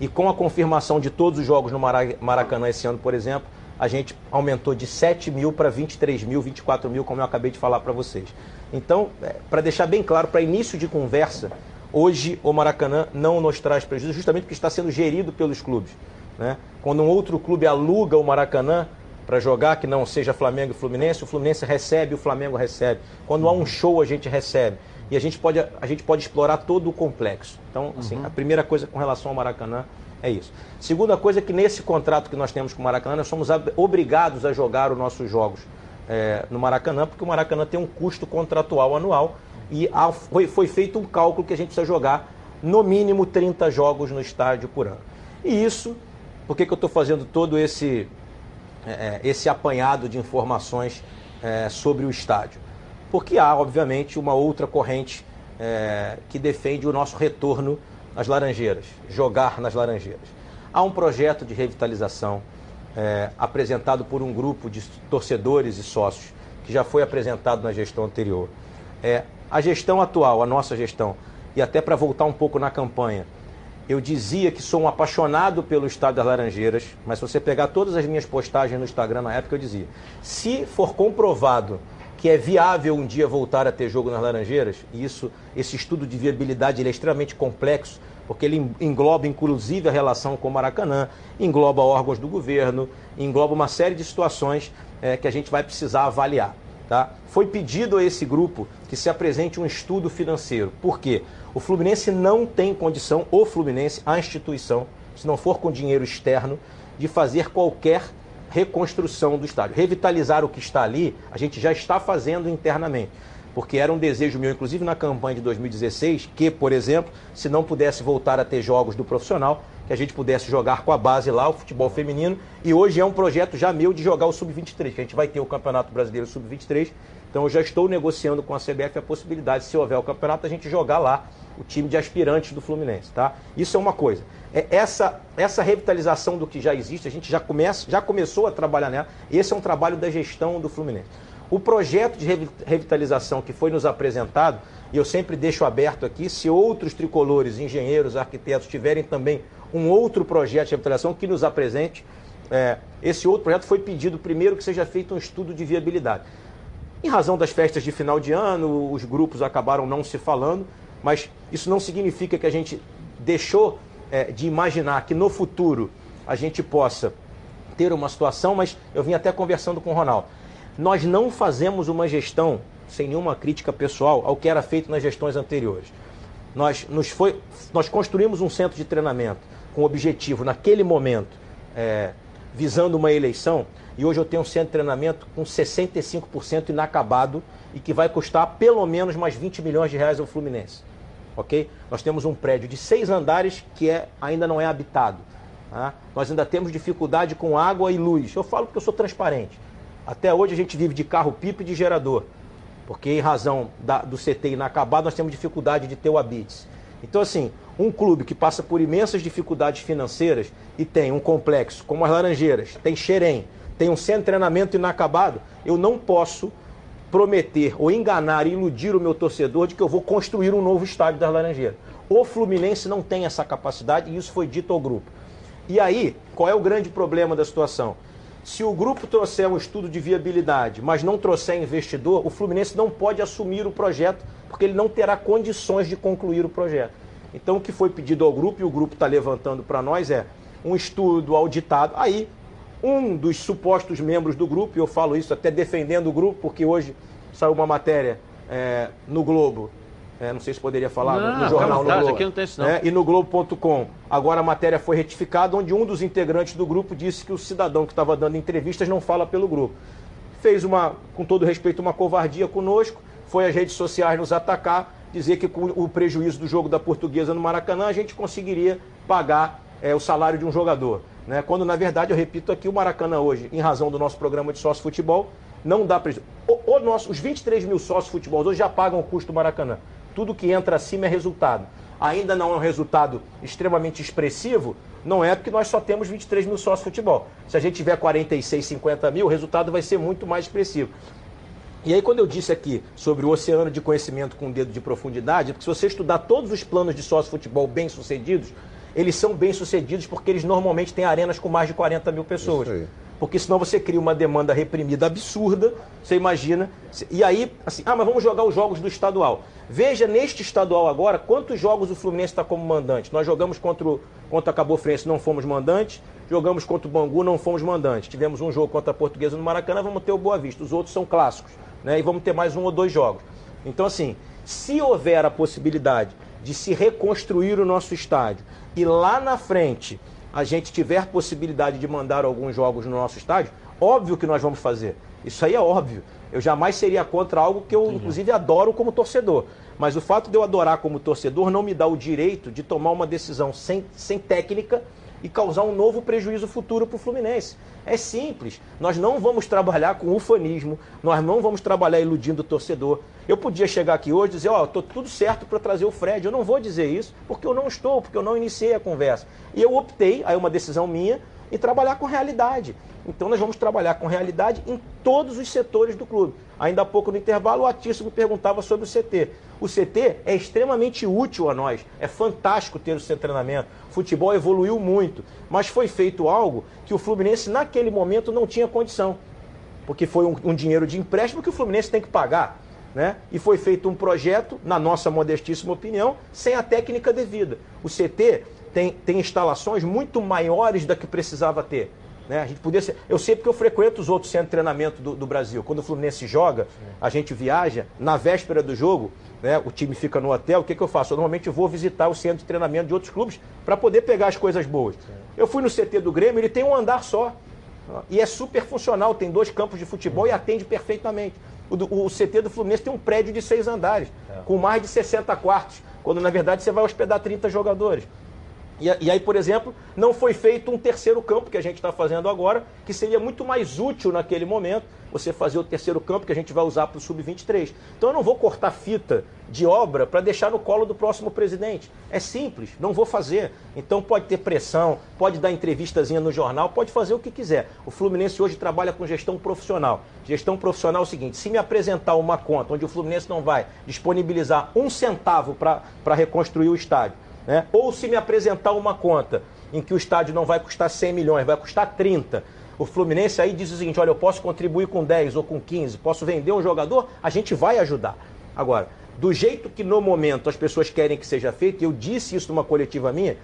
E com a confirmação de todos os jogos no Maracanã esse ano, por exemplo, a gente aumentou de 7 mil para 23 mil, 24 mil, como eu acabei de falar para vocês. Então, é, para deixar bem claro, para início de conversa, hoje o Maracanã não nos traz prejuízo, justamente porque está sendo gerido pelos clubes. Né? Quando um outro clube aluga o Maracanã para jogar, que não seja Flamengo e Fluminense, o Fluminense recebe, o Flamengo recebe. Quando há um show, a gente recebe. E a gente pode, a gente pode explorar todo o complexo. Então, assim, uhum. a primeira coisa com relação ao Maracanã é isso. Segunda coisa é que nesse contrato que nós temos com o Maracanã, nós somos obrigados a jogar os nossos jogos é, no Maracanã, porque o Maracanã tem um custo contratual anual e há, foi, foi feito um cálculo que a gente precisa jogar no mínimo 30 jogos no estádio por ano. E isso, por que, que eu estou fazendo todo esse, é, é, esse apanhado de informações é, sobre o estádio? Porque há, obviamente, uma outra corrente é, que defende o nosso retorno às Laranjeiras, jogar nas Laranjeiras. Há um projeto de revitalização é, apresentado por um grupo de torcedores e sócios, que já foi apresentado na gestão anterior. É, a gestão atual, a nossa gestão, e até para voltar um pouco na campanha, eu dizia que sou um apaixonado pelo Estado das Laranjeiras, mas se você pegar todas as minhas postagens no Instagram na época, eu dizia: se for comprovado que é viável um dia voltar a ter jogo nas Laranjeiras, e isso, esse estudo de viabilidade é extremamente complexo, porque ele engloba inclusive a relação com o Maracanã, engloba órgãos do governo, engloba uma série de situações é, que a gente vai precisar avaliar. Tá? Foi pedido a esse grupo que se apresente um estudo financeiro. Por quê? O Fluminense não tem condição, o Fluminense, a instituição, se não for com dinheiro externo, de fazer qualquer reconstrução do estádio. Revitalizar o que está ali, a gente já está fazendo internamente porque era um desejo meu, inclusive na campanha de 2016, que, por exemplo, se não pudesse voltar a ter jogos do profissional, que a gente pudesse jogar com a base lá, o futebol feminino. E hoje é um projeto já meu de jogar o Sub-23, que a gente vai ter o Campeonato Brasileiro Sub-23. Então eu já estou negociando com a CBF a possibilidade, se houver o campeonato, a gente jogar lá o time de aspirantes do Fluminense, tá? Isso é uma coisa. É essa, essa revitalização do que já existe, a gente já, começa, já começou a trabalhar nela. Esse é um trabalho da gestão do Fluminense. O projeto de revitalização que foi nos apresentado, e eu sempre deixo aberto aqui, se outros tricolores, engenheiros, arquitetos tiverem também um outro projeto de revitalização que nos apresente, é, esse outro projeto foi pedido primeiro que seja feito um estudo de viabilidade. Em razão das festas de final de ano, os grupos acabaram não se falando, mas isso não significa que a gente deixou é, de imaginar que no futuro a gente possa ter uma situação, mas eu vim até conversando com o Ronaldo. Nós não fazemos uma gestão, sem nenhuma crítica pessoal, ao que era feito nas gestões anteriores. Nós, nos foi, nós construímos um centro de treinamento com o objetivo, naquele momento, é, visando uma eleição, e hoje eu tenho um centro de treinamento com 65% inacabado e que vai custar pelo menos mais 20 milhões de reais ao Fluminense. Ok? Nós temos um prédio de seis andares que é, ainda não é habitado. Tá? Nós ainda temos dificuldade com água e luz. Eu falo porque eu sou transparente. Até hoje a gente vive de carro-pipa e de gerador, porque em razão da, do CT inacabado nós temos dificuldade de ter o habits. Então, assim, um clube que passa por imensas dificuldades financeiras e tem um complexo como as Laranjeiras, tem Xerém, tem um centro de treinamento inacabado, eu não posso prometer ou enganar e iludir o meu torcedor de que eu vou construir um novo estádio das Laranjeiras. O Fluminense não tem essa capacidade e isso foi dito ao grupo. E aí, qual é o grande problema da situação? Se o grupo trouxer um estudo de viabilidade, mas não trouxer investidor, o Fluminense não pode assumir o projeto, porque ele não terá condições de concluir o projeto. Então, o que foi pedido ao grupo, e o grupo está levantando para nós, é um estudo auditado. Aí, um dos supostos membros do grupo, e eu falo isso até defendendo o grupo, porque hoje saiu uma matéria é, no Globo é, não sei se poderia falar não, no, jornal no Globo. Aqui não tem isso, não. É, e no Globo.com. Agora a matéria foi retificada, onde um dos integrantes do grupo disse que o cidadão que estava dando entrevistas não fala pelo grupo. Fez uma, com todo respeito, uma covardia conosco, foi às redes sociais nos atacar, dizer que com o prejuízo do jogo da portuguesa no Maracanã a gente conseguiria pagar é, o salário de um jogador. Né? Quando, na verdade, eu repito aqui, o Maracanã hoje, em razão do nosso programa de sócio futebol, não dá prejuízo. O, o nosso, os 23 mil sócios futebol hoje já pagam o custo do Maracanã tudo que entra acima é resultado. Ainda não é um resultado extremamente expressivo, não é porque nós só temos 23 mil sócios de futebol. Se a gente tiver 46, 50 mil, o resultado vai ser muito mais expressivo. E aí, quando eu disse aqui sobre o oceano de conhecimento com um dedo de profundidade, porque se você estudar todos os planos de sócio futebol bem-sucedidos, eles são bem-sucedidos porque eles normalmente têm arenas com mais de 40 mil pessoas porque senão você cria uma demanda reprimida absurda, você imagina. E aí, assim, ah, mas vamos jogar os jogos do estadual. Veja neste estadual agora quantos jogos o Fluminense está como mandante. Nós jogamos contra, o, contra a Cabo Frense, não fomos mandantes. Jogamos contra o Bangu, não fomos mandantes. Tivemos um jogo contra a Portuguesa no Maracanã, vamos ter o Boa Vista. Os outros são clássicos, né? E vamos ter mais um ou dois jogos. Então, assim, se houver a possibilidade de se reconstruir o nosso estádio e lá na frente a gente tiver possibilidade de mandar alguns jogos no nosso estádio, óbvio que nós vamos fazer. Isso aí é óbvio. Eu jamais seria contra algo que eu, uhum. inclusive, adoro como torcedor. Mas o fato de eu adorar como torcedor não me dá o direito de tomar uma decisão sem, sem técnica e causar um novo prejuízo futuro para o Fluminense. É simples. Nós não vamos trabalhar com ufanismo, nós não vamos trabalhar iludindo o torcedor. Eu podia chegar aqui hoje e dizer, ó, oh, estou tudo certo para trazer o Fred. Eu não vou dizer isso, porque eu não estou, porque eu não iniciei a conversa. E eu optei, aí é uma decisão minha, em trabalhar com realidade. Então nós vamos trabalhar com realidade em todos os setores do clube. Ainda há pouco no intervalo o Atício me perguntava sobre o CT. O CT é extremamente útil a nós, é fantástico ter o seu treinamento. O futebol evoluiu muito, mas foi feito algo que o Fluminense naquele momento não tinha condição. Porque foi um, um dinheiro de empréstimo que o Fluminense tem que pagar. Né? E foi feito um projeto, na nossa modestíssima opinião, sem a técnica devida. O CT tem, tem instalações muito maiores da que precisava ter. Né? A gente podia ser... Eu sei porque eu frequento os outros centros de treinamento do, do Brasil. Quando o Fluminense joga, a gente viaja, na véspera do jogo, né, o time fica no hotel, o que, que eu faço? Eu normalmente vou visitar o centro de treinamento de outros clubes para poder pegar as coisas boas. Eu fui no CT do Grêmio, ele tem um andar só. E é super funcional, tem dois campos de futebol e atende perfeitamente. O, o, CT do Fluminense tem um prédio de seis andares, é. com mais de 60 quartos, quando na verdade você vai hospedar 30 jogadores. E, aí, por exemplo, não foi feito um terceiro campo que a gente está fazendo agora, que seria muito mais útil naquele momento você fazer o terceiro campo que a gente vai usar para o sub-23. Então eu não vou cortar fita de obra para deixar no colo do próximo presidente. É simples, não vou fazer. Então pode ter pressão, pode dar entrevistazinha no jornal, pode fazer o que quiser. O Fluminense hoje trabalha com gestão profissional. Gestão profissional é o seguinte: se me apresentar uma conta onde o Fluminense não vai disponibilizar um centavo para reconstruir o estádio né? Ou se me apresentar uma conta em que o estádio não vai custar 100 milhões, vai custar 30. O Fluminense aí diz o seguinte: olha, eu posso contribuir com 10 ou com 15, posso vender um jogador, a gente vai ajudar. Agora, do jeito que no momento as pessoas querem que seja feito, eu disse isso numa coletiva minha,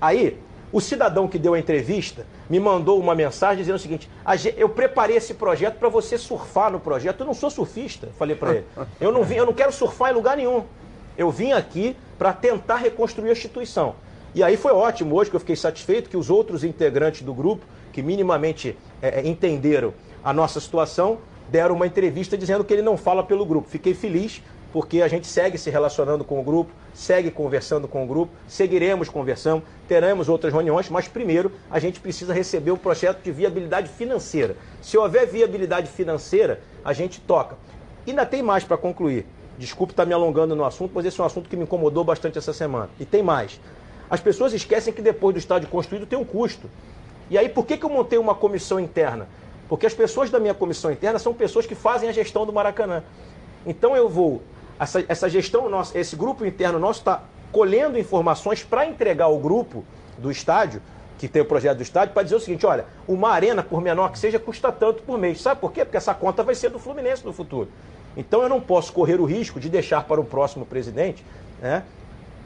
aí o cidadão que deu a entrevista me mandou uma mensagem dizendo o seguinte: eu preparei esse projeto para você surfar no projeto. Eu não sou surfista, falei para ele. Eu não, vim, eu não quero surfar em lugar nenhum. Eu vim aqui para tentar reconstruir a instituição. E aí foi ótimo hoje que eu fiquei satisfeito que os outros integrantes do grupo, que minimamente é, é, entenderam a nossa situação, deram uma entrevista dizendo que ele não fala pelo grupo. Fiquei feliz porque a gente segue se relacionando com o grupo, segue conversando com o grupo, seguiremos conversando, teremos outras reuniões, mas primeiro a gente precisa receber o projeto de viabilidade financeira. Se houver viabilidade financeira, a gente toca. Ainda tem mais para concluir. Desculpe estar me alongando no assunto, mas esse é um assunto que me incomodou bastante essa semana. E tem mais. As pessoas esquecem que depois do estádio construído tem um custo. E aí, por que, que eu montei uma comissão interna? Porque as pessoas da minha comissão interna são pessoas que fazem a gestão do Maracanã. Então eu vou. Essa, essa gestão nossa, esse grupo interno nosso está colhendo informações para entregar ao grupo do estádio, que tem o projeto do estádio, para dizer o seguinte: olha, uma arena, por menor que seja, custa tanto por mês. Sabe por quê? Porque essa conta vai ser do Fluminense no futuro. Então eu não posso correr o risco de deixar para o próximo presidente né,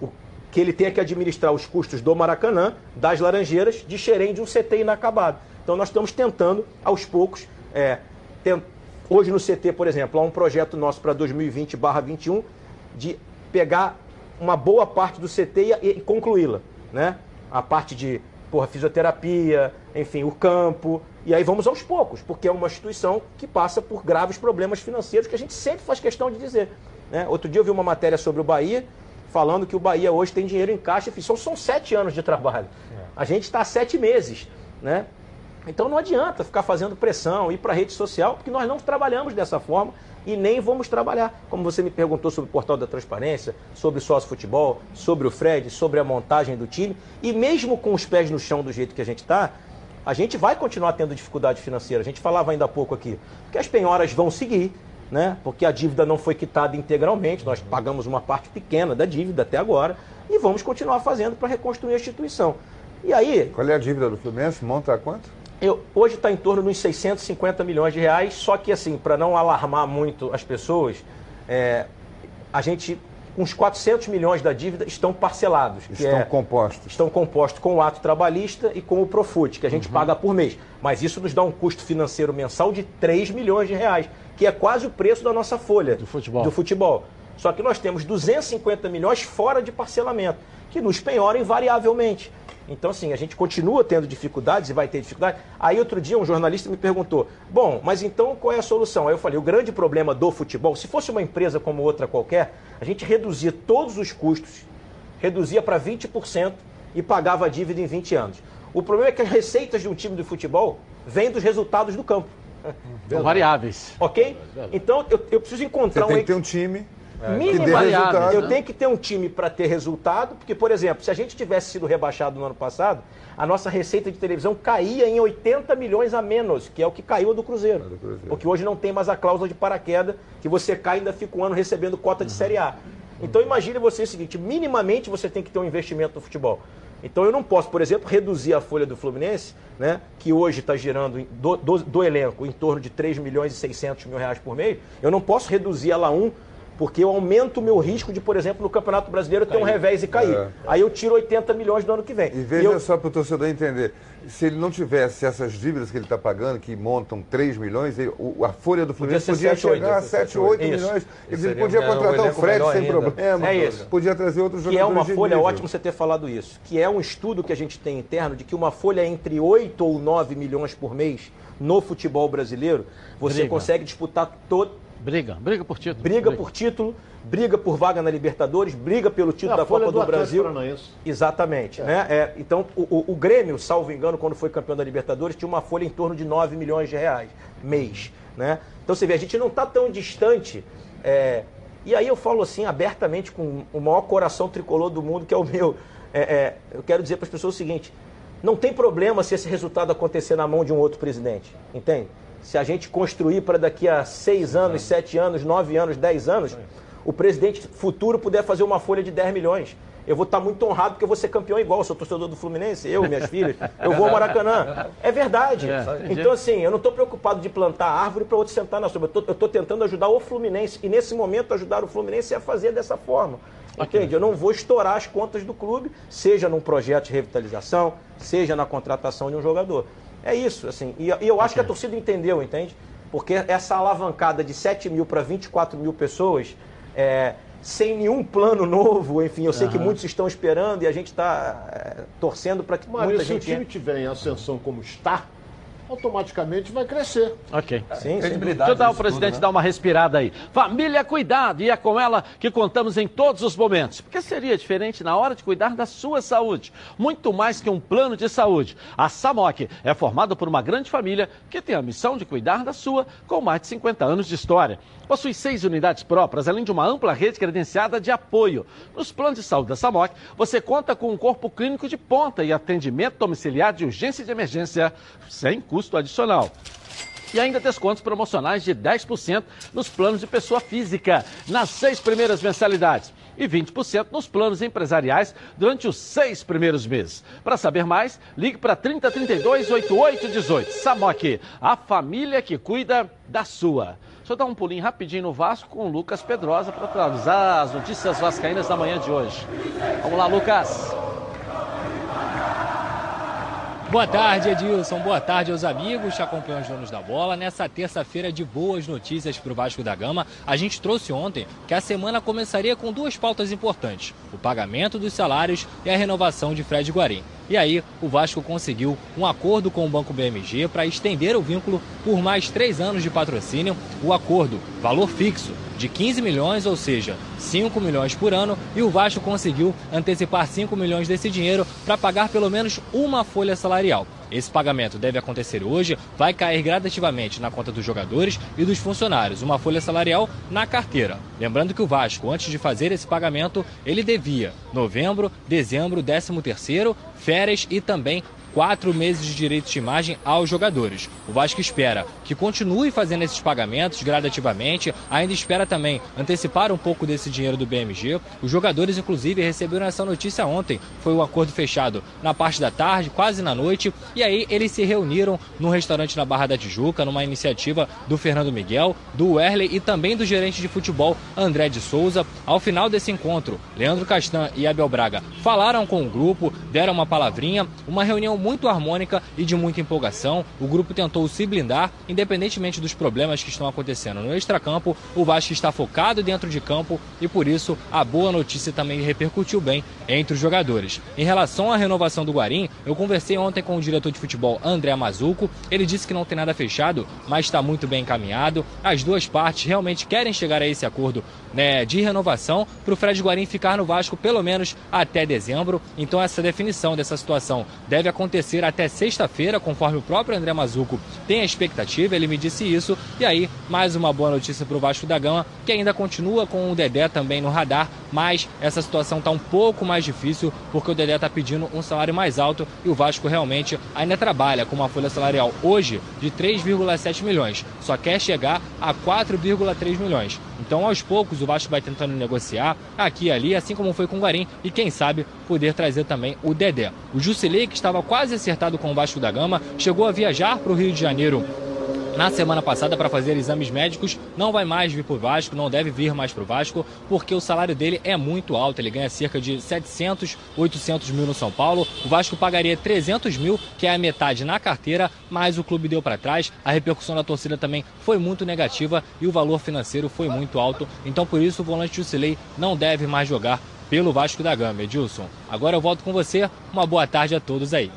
o, que ele tenha que administrar os custos do Maracanã, das Laranjeiras, de Xerém de um CT inacabado. Então nós estamos tentando, aos poucos, é, tent... hoje no CT, por exemplo, há um projeto nosso para 2020-21 de pegar uma boa parte do CT e, e concluí-la. Né? A parte de porra, fisioterapia, enfim, o campo, e aí vamos aos poucos, porque é uma instituição que passa por graves problemas financeiros que a gente sempre faz questão de dizer. Né? Outro dia eu vi uma matéria sobre o Bahia, falando que o Bahia hoje tem dinheiro em caixa. São, são sete anos de trabalho. É. A gente está há sete meses. Né? Então não adianta ficar fazendo pressão, ir para a rede social, porque nós não trabalhamos dessa forma e nem vamos trabalhar. Como você me perguntou sobre o portal da transparência, sobre o sócio futebol, sobre o Fred, sobre a montagem do time, e mesmo com os pés no chão do jeito que a gente está, a gente vai continuar tendo dificuldade financeira. A gente falava ainda há pouco aqui, que as penhoras vão seguir, né? Porque a dívida não foi quitada integralmente, nós pagamos uma parte pequena da dívida até agora e vamos continuar fazendo para reconstruir a instituição. E aí. Qual é a dívida do Fluminense? Monta a quanto? Eu, hoje está em torno dos 650 milhões de reais, só que assim, para não alarmar muito as pessoas, é, a gente uns 400 milhões da dívida estão parcelados. Estão é, compostos. Estão compostos com o ato trabalhista e com o Profut, que a gente uhum. paga por mês. Mas isso nos dá um custo financeiro mensal de 3 milhões de reais, que é quase o preço da nossa folha do futebol. Do futebol. Só que nós temos 250 milhões fora de parcelamento, que nos penhoram invariavelmente. Então, assim, a gente continua tendo dificuldades e vai ter dificuldade. Aí, outro dia, um jornalista me perguntou: bom, mas então qual é a solução? Aí eu falei: o grande problema do futebol, se fosse uma empresa como outra qualquer, a gente reduzia todos os custos, reduzia para 20% e pagava a dívida em 20 anos. O problema é que as receitas de um time de futebol vêm dos resultados do campo. São variáveis. Ok? Então, eu, eu preciso encontrar Você um. tem que ter um time é, minimamente. Eu tenho que ter um time para ter resultado, porque, por exemplo, se a gente tivesse sido rebaixado no ano passado, a nossa receita de televisão caía em 80 milhões a menos, que é o que caiu do Cruzeiro. do Cruzeiro. Porque hoje não tem mais a cláusula de paraquedas, que você cai e ainda fica um ano recebendo cota de uhum. Série A. Então imagine você o seguinte, minimamente você tem que ter um investimento no futebol. Então eu não posso, por exemplo, reduzir a folha do Fluminense, né, que hoje está girando do, do, do, elenco em torno de 3 milhões e 600 mil reais por mês, eu não posso reduzir ela a um porque eu aumento o meu risco de, por exemplo, no Campeonato Brasileiro ter um revés e cair. É. Aí eu tiro 80 milhões do ano que vem. E veja e eu... só para o torcedor entender, se ele não tivesse essas dívidas que ele está pagando, que montam 3 milhões, ele, a folha do Fluminense podia, podia 7, chegar 8, a 7, 8 isso. milhões. Ele podia contratar um o Fred sem ainda. problema. É isso. Podia trazer outros jogadores. Que é uma folha, nível. ótimo você ter falado isso, que é um estudo que a gente tem interno de que uma folha entre 8 ou 9 milhões por mês no futebol brasileiro, você Briga. consegue disputar todo Briga, briga por título. Briga, briga, por título, briga por vaga na Libertadores, briga pelo título é da Copa do, do Brasil. Exatamente. É. Né? É, então, o, o, o, Grêmio, salvo engano, quando foi campeão da Libertadores, tinha uma folha em torno de 9 milhões de reais mês. Né? Então você vê, a gente não está tão distante. É, e aí eu falo assim abertamente com o maior coração tricolor do mundo, que é o meu. É, é, eu quero dizer para as pessoas o seguinte: não tem problema se esse resultado acontecer na mão de um outro presidente, entende? Se a gente construir para daqui a seis anos, sete anos, nove anos, dez anos, o presidente futuro puder fazer uma folha de 10 milhões. Eu vou estar muito honrado porque eu vou ser campeão igual. Eu sou torcedor do Fluminense, eu, minhas filhas. Eu vou ao Maracanã. É verdade. É, então, assim, eu não estou preocupado de plantar árvore para outro sentar na sombra. Eu estou tentando ajudar o Fluminense. E nesse momento, ajudar o Fluminense é fazer dessa forma. Entende? Eu não vou estourar as contas do clube, seja num projeto de revitalização, seja na contratação de um jogador. É isso, assim. E, e eu acho que a torcida entendeu, entende? Porque essa alavancada de 7 mil para 24 mil pessoas, é, sem nenhum plano novo, enfim, eu sei uhum. que muitos estão esperando e a gente está é, torcendo para que Mas muita gente... se o time tiver em ascensão como está, automaticamente vai crescer. Ok. Sim, sim. Deixa eu dar o presidente tudo, né? dar uma respirada aí. Família, cuidado! E é com ela que contamos em todos os momentos. Porque seria diferente na hora de cuidar da sua saúde. Muito mais que um plano de saúde. A SAMOC é formada por uma grande família que tem a missão de cuidar da sua com mais de 50 anos de história. Possui seis unidades próprias, além de uma ampla rede credenciada de apoio. Nos planos de saúde da SAMOC, você conta com um corpo clínico de ponta e atendimento domiciliar de urgência e de emergência sem custo custo adicional. E ainda descontos promocionais de 10% nos planos de pessoa física, nas seis primeiras mensalidades. E 20% nos planos empresariais durante os seis primeiros meses. Para saber mais, ligue para 3032 8818. Samok, a família que cuida da sua. Eu dar um pulinho rapidinho no Vasco com o Lucas Pedrosa para atualizar as notícias vascaínas da manhã de hoje. Vamos lá, Lucas. Boa tarde, Edilson. Boa tarde aos amigos que acompanham os donos da bola. Nessa terça-feira de boas notícias para o Vasco da Gama, a gente trouxe ontem que a semana começaria com duas pautas importantes: o pagamento dos salários e a renovação de Fred Guarim. E aí, o Vasco conseguiu um acordo com o Banco BMG para estender o vínculo por mais três anos de patrocínio. O acordo, valor fixo, de 15 milhões, ou seja, 5 milhões por ano, e o Vasco conseguiu antecipar 5 milhões desse dinheiro para pagar pelo menos uma folha salarial. Esse pagamento deve acontecer hoje, vai cair gradativamente na conta dos jogadores e dos funcionários, uma folha salarial na carteira. Lembrando que o Vasco, antes de fazer esse pagamento, ele devia novembro, dezembro, 13 terceiro, férias e também quatro meses de direitos de imagem aos jogadores. O Vasco espera que continue fazendo esses pagamentos gradativamente, ainda espera também antecipar um pouco desse dinheiro do BMG. Os jogadores, inclusive, receberam essa notícia ontem. Foi um acordo fechado na parte da tarde, quase na noite, e aí eles se reuniram no restaurante na Barra da Tijuca, numa iniciativa do Fernando Miguel, do Werley e também do gerente de futebol André de Souza. Ao final desse encontro, Leandro Castan e Abel Braga falaram com o grupo, deram uma palavrinha, uma reunião muito muito harmônica e de muita empolgação. O grupo tentou se blindar, independentemente dos problemas que estão acontecendo no extracampo. O Vasco está focado dentro de campo e por isso a boa notícia também repercutiu bem entre os jogadores. Em relação à renovação do Guarim, eu conversei ontem com o diretor de futebol André Mazuco. Ele disse que não tem nada fechado, mas está muito bem encaminhado. As duas partes realmente querem chegar a esse acordo né, de renovação para o Fred Guarim ficar no Vasco pelo menos até dezembro. Então essa definição dessa situação deve acontecer até sexta-feira, conforme o próprio André Mazuco tem a expectativa, ele me disse isso. E aí, mais uma boa notícia para o Vasco da Gama, que ainda continua com o Dedé também no radar, mas essa situação está um pouco mais difícil porque o Dedé está pedindo um salário mais alto e o Vasco realmente ainda trabalha com uma folha salarial hoje de 3,7 milhões, só quer chegar a 4,3 milhões. Então, aos poucos, o Vasco vai tentando negociar aqui e ali, assim como foi com o Guarim, e quem sabe poder trazer também o Dedé. O Jusilei, que estava quase acertado com o Vasco da Gama, chegou a viajar para o Rio de Janeiro na semana passada para fazer exames médicos, não vai mais vir para o Vasco, não deve vir mais para o Vasco, porque o salário dele é muito alto, ele ganha cerca de 700, 800 mil no São Paulo, o Vasco pagaria 300 mil, que é a metade na carteira, mas o clube deu para trás, a repercussão da torcida também foi muito negativa e o valor financeiro foi muito alto, então por isso o volante Jusilei não deve mais jogar pelo Vasco da Gama, Edilson. Agora eu volto com você, uma boa tarde a todos aí.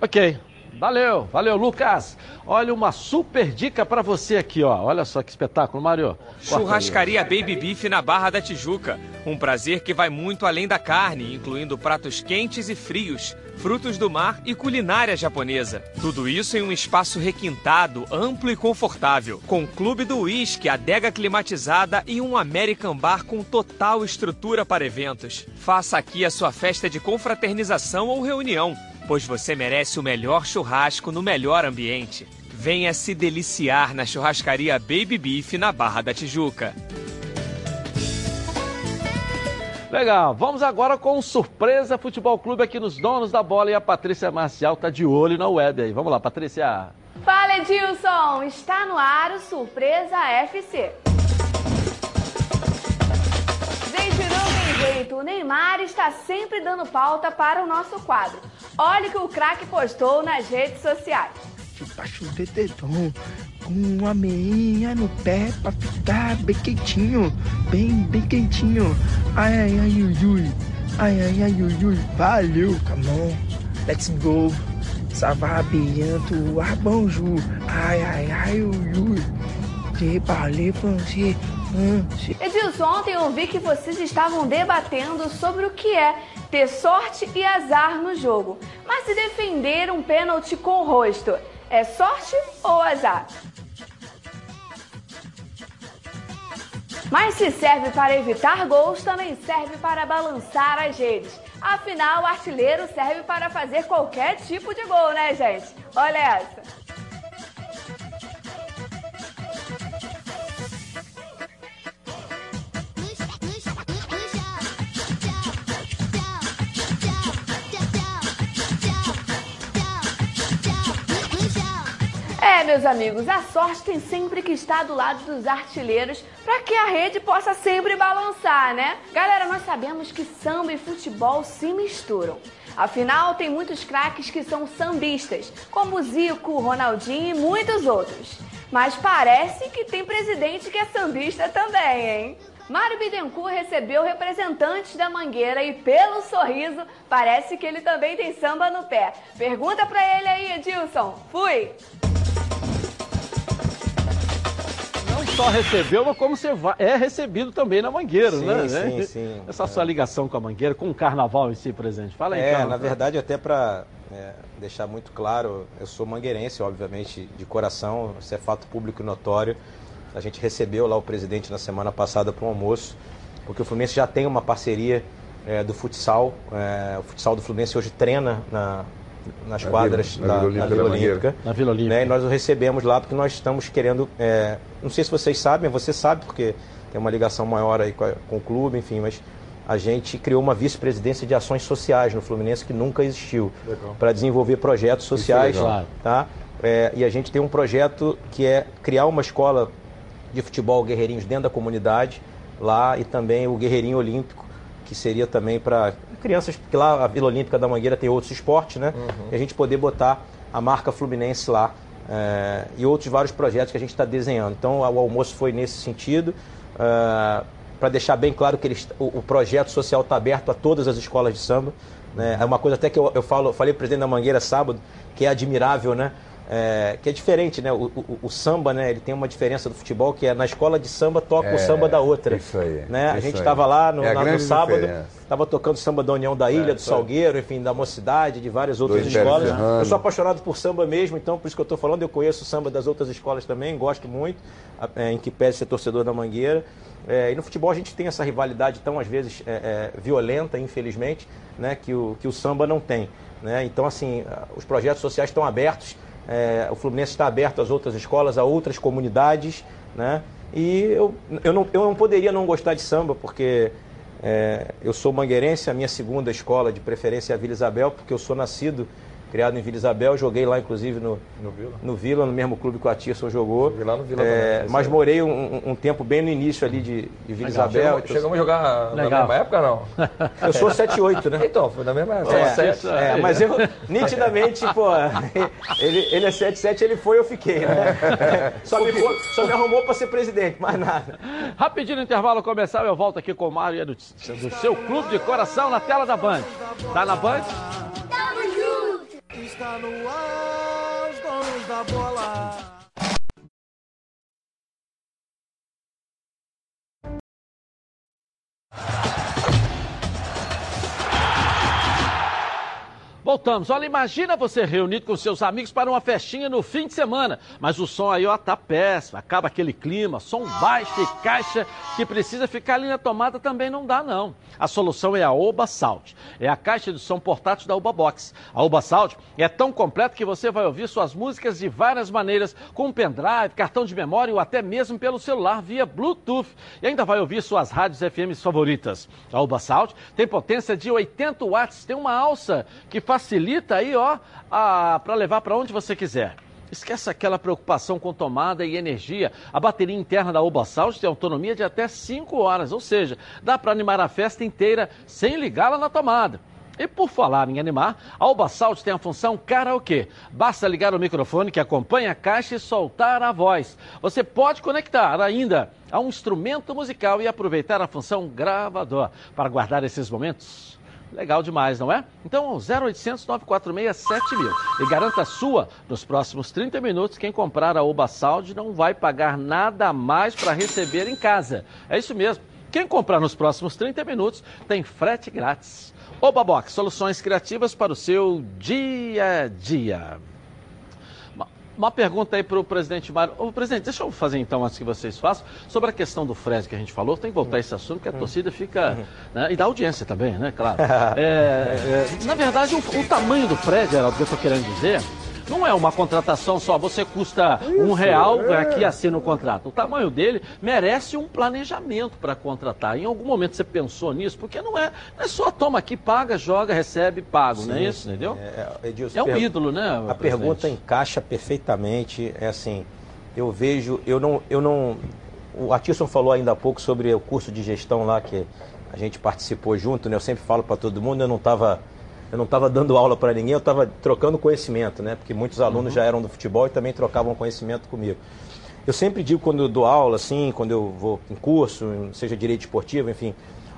Ok, Valeu, valeu, Lucas. Olha uma super dica para você aqui, ó. Olha só que espetáculo, Mário. Churrascaria Baby Beef na Barra da Tijuca. Um prazer que vai muito além da carne, incluindo pratos quentes e frios, frutos do mar e culinária japonesa. Tudo isso em um espaço requintado, amplo e confortável, com clube do uísque, adega climatizada e um American Bar com total estrutura para eventos. Faça aqui a sua festa de confraternização ou reunião pois você merece o melhor churrasco no melhor ambiente. Venha se deliciar na churrascaria Baby Beef na Barra da Tijuca. Legal, vamos agora com o Surpresa Futebol Clube aqui nos Donos da Bola e a Patrícia Marcial tá de olho na web aí. Vamos lá, Patrícia. Fala Edilson, está no ar o Surpresa FC. Jeito, o Neymar está sempre dando pauta para o nosso quadro. Olha o que o craque postou nas redes sociais. Debaixo do dedão, com uma meinha no pé pra ficar bem quentinho, bem, bem quentinho. Ai, ai, ai, ui, ui. Ai, ai, ai, ui, ui. Valeu, come on, let's go. Ça va bien, tu ah, bonjour. Ai, ai, ai, ui, ui. De parler français. Edilson, ontem eu vi que vocês estavam debatendo sobre o que é ter sorte e azar no jogo. Mas se defender um pênalti com o rosto, é sorte ou azar? Mas se serve para evitar gols, também serve para balançar as redes. Afinal, o artilheiro serve para fazer qualquer tipo de gol, né, gente? Olha essa. Meus amigos, a sorte tem sempre que estar do lado dos artilheiros para que a rede possa sempre balançar, né? Galera, nós sabemos que samba e futebol se misturam. Afinal, tem muitos craques que são sambistas, como Zico, Ronaldinho e muitos outros. Mas parece que tem presidente que é sambista também, hein? Mário Bittencourt recebeu representantes da Mangueira e, pelo sorriso, parece que ele também tem samba no pé. Pergunta pra ele aí, Edilson. Fui! Só recebeu, mas como você vai, é recebido também na Mangueira, sim, né? Sim, sim. Essa é. sua ligação com a Mangueira, com o carnaval em si presente. Fala aí, É, na verdade, até para é, deixar muito claro, eu sou mangueirense, obviamente, de coração, isso é fato público e notório. A gente recebeu lá o presidente na semana passada para um almoço, porque o Fluminense já tem uma parceria é, do futsal. É, o futsal do Fluminense hoje treina na, nas na quadras Vila, da, na Vila Olímpica. Na Vila Olímpica. Né, e nós o recebemos lá porque nós estamos querendo. É, não sei se vocês sabem, você sabe, porque tem uma ligação maior aí com, a, com o clube, enfim, mas a gente criou uma vice-presidência de ações sociais no Fluminense que nunca existiu para desenvolver projetos sociais. É tá? É, e a gente tem um projeto que é criar uma escola de futebol guerreirinhos dentro da comunidade lá e também o Guerreirinho Olímpico, que seria também para crianças, porque lá a Vila Olímpica da Mangueira tem outros esportes, né? Uhum. E a gente poder botar a marca Fluminense lá é, e outros vários projetos que a gente está desenhando. Então o almoço foi nesse sentido. Uh, para deixar bem claro que eles, o, o projeto social está aberto a todas as escolas de samba. Né? É uma coisa até que eu, eu falo, falei para o presidente da Mangueira sábado, que é admirável, né? É, que é diferente, né? O, o, o, samba, né? Ele tem uma diferença do futebol que é na escola de samba toca é, o samba da outra. Isso aí. Né? Isso a gente estava lá no, é na, no sábado, estava tocando samba da União da Ilha, É, do Salgueiro, enfim, da Mocidade, de várias outras Do escolas. Eu sou apaixonado por samba mesmo, então por isso que eu estou falando, eu conheço o samba das outras escolas também, gosto muito, é, em que pese ser torcedor da Mangueira. É, e no futebol a gente tem essa rivalidade tão, às vezes, é, é, violenta, infelizmente, né, que, o, que o samba não tem. Né? Então, assim, os projetos sociais estão abertos, é, o Fluminense está aberto às outras escolas, a outras comunidades, né? E eu, eu, não, eu não poderia não gostar de samba, porque é, eu sou mangueirense, a minha segunda escola de preferência é a Vila Isabel, porque eu sou nascido, criado em Vila Isabel, joguei lá inclusive no, No Vila? no Vila, no mesmo clube que o Atirson jogou. Joguei lá no Vila É, também, mas morei um, um- um tempo bem no início ali de, de Vila Legal. Isabel. Chegamos, chegamos a jogar na Legal. mesma época, não? Eu sou 7-8, né? Então, foi na mesma época. É, Sete. é, mas eu, nitidamente, pô, ele, ele é 7-7, ele foi, eu fiquei, né? Só me, só me arrumou pra ser presidente, mais nada. Rapidinho no intervalo começar, eu volto aqui com o Mário e a notícia do seu clube de coração na tela da Band. Tá na Band? Está no ar, os donos da bola. Voltamos. Olha, imagina você reunido com seus amigos para uma festinha no fim de semana. Mas o som aí, ó, tá péssimo. Acaba aquele clima, som baixo e caixa que precisa ficar ali na tomada também não dá, não. A solução é a Oba Sound. É a caixa de som portátil da Oba Box. A Oba Sound é tão completa que você vai ouvir suas músicas de várias maneiras, com pendrive, cartão de memória ou até mesmo pelo celular via Bluetooth. E ainda vai ouvir suas rádios FM favoritas. A Oba Sound tem potência de 80 watts, tem uma alça que facilita aí, ó, para levar para onde você quiser. Esquece aquela preocupação com tomada e energia. A bateria interna da Oba Sound tem autonomia de até 5 horas, ou seja, dá para animar a festa inteira sem ligá-la na tomada. E por falar em animar, a Oba tem a função karaokê. Basta ligar o microfone que acompanha a caixa e soltar a voz. Você pode conectar ainda a um instrumento musical e aproveitar a função gravador para guardar esses momentos Legal demais, não é? Então, 0800 946 7000 e garanta a sua nos próximos 30 minutos. Quem comprar a Oba Sound não vai pagar nada mais para receber em casa. É isso mesmo. Quem comprar nos próximos 30 minutos tem frete grátis. Oba Box, soluções criativas para o seu dia a dia. Uma pergunta aí para o presidente Mário. Ô, presidente, deixa eu fazer então, antes que vocês façam, sobre a questão do Fred que a gente falou. Tem que voltar a esse assunto, que a torcida fica. Né, e da audiência também, né? Claro. É, é, na verdade, o, o, tamanho do Fred, Geraldo, que eu estou querendo dizer, não é uma contratação só, você custa Isso, um real, é. aqui assina o contrato. O tamanho dele merece um planejamento para contratar. Em algum momento você pensou nisso? Porque não é, não é só toma aqui, paga, joga, recebe, pago, Sim, não é isso? Entendeu? É, Edilson, é um ídolo, né? A presidente? pergunta encaixa perfeitamente. É assim, eu vejo, eu não, eu não. O Atisson falou ainda há pouco sobre o curso de gestão lá que a gente participou junto, né? Eu sempre falo para todo mundo, eu não estava eu não estava dando aula para ninguém, eu estava trocando conhecimento, né? Porque muitos alunos uhum. já eram do futebol e também trocavam conhecimento comigo. Eu sempre digo quando eu dou aula, assim, quando eu vou em curso, seja direito esportivo, enfim,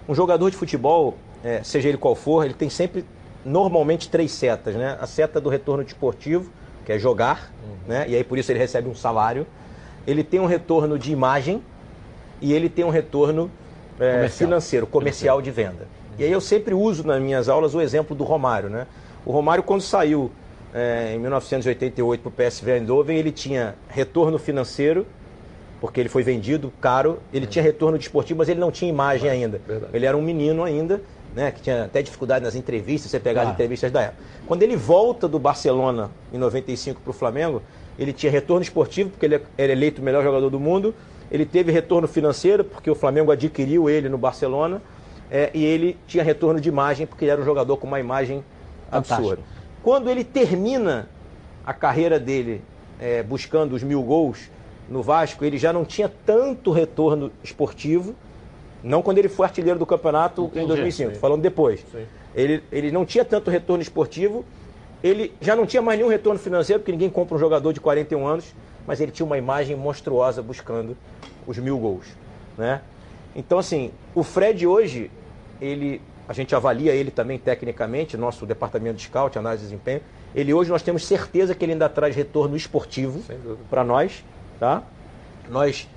um jogador de futebol, é, seja ele qual for, ele tem sempre, normalmente, três setas, né? A seta do retorno desportivo, que é jogar, uhum. né? E aí por isso ele recebe um salário. Ele tem um retorno de imagem e ele tem um retorno é, comercial. financeiro, comercial de venda. E aí eu sempre uso nas minhas aulas o exemplo do Romário. Né? O Romário, quando saiu é, em 1988 para o PSV Eindhoven, ele tinha retorno financeiro, porque ele foi vendido caro, ele tinha retorno desportivo, mas ele não tinha imagem ainda. Verdade. Ele era um menino ainda, né, que tinha até dificuldade nas entrevistas, você pegar ah. as entrevistas da época. Quando ele volta do Barcelona em 95 para o Flamengo, ele tinha retorno esportivo, porque ele era eleito o melhor jogador do mundo, ele teve retorno financeiro, porque o Flamengo adquiriu ele no Barcelona, é, e ele tinha retorno de imagem, porque ele era um jogador com uma imagem Fantástico. absurda. Quando ele termina a carreira dele é, buscando os mil gols no Vasco, ele já não tinha tanto retorno esportivo, não quando ele foi artilheiro do campeonato Entendi, em 2005, sim. falando depois. Ele, ele não tinha tanto retorno esportivo, ele já não tinha mais nenhum retorno financeiro, porque ninguém compra um jogador de 41 anos, mas ele tinha uma imagem monstruosa buscando os mil gols. Né? Então, assim, o Fred hoje, ele, a gente avalia ele também tecnicamente, nosso departamento de scout, análise de desempenho. Ele hoje nós temos certeza que ele ainda traz retorno esportivo para nós, tá? Nós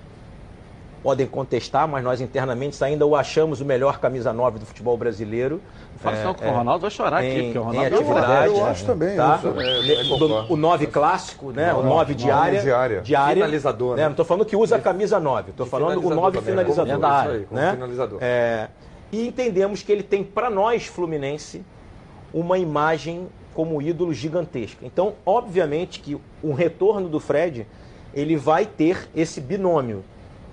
podem contestar, mas nós internamente ainda o achamos o melhor camisa 9 do futebol brasileiro. Fala é, que o Ronaldo vai chorar em, aqui, porque o Ronaldo atividade, eu, eu acho também. Tá? Eu, eu, o 9 clássico, né? o 9 diária, diária. diária. Finalizador. Né? Não estou falando que usa a camisa 9, estou falando o 9 finalizador. É, da área, né? finalizador. É, e entendemos que ele tem para nós, Fluminense, uma imagem como ídolo gigantesca. Então, obviamente que o retorno do Fred, ele vai ter esse binômio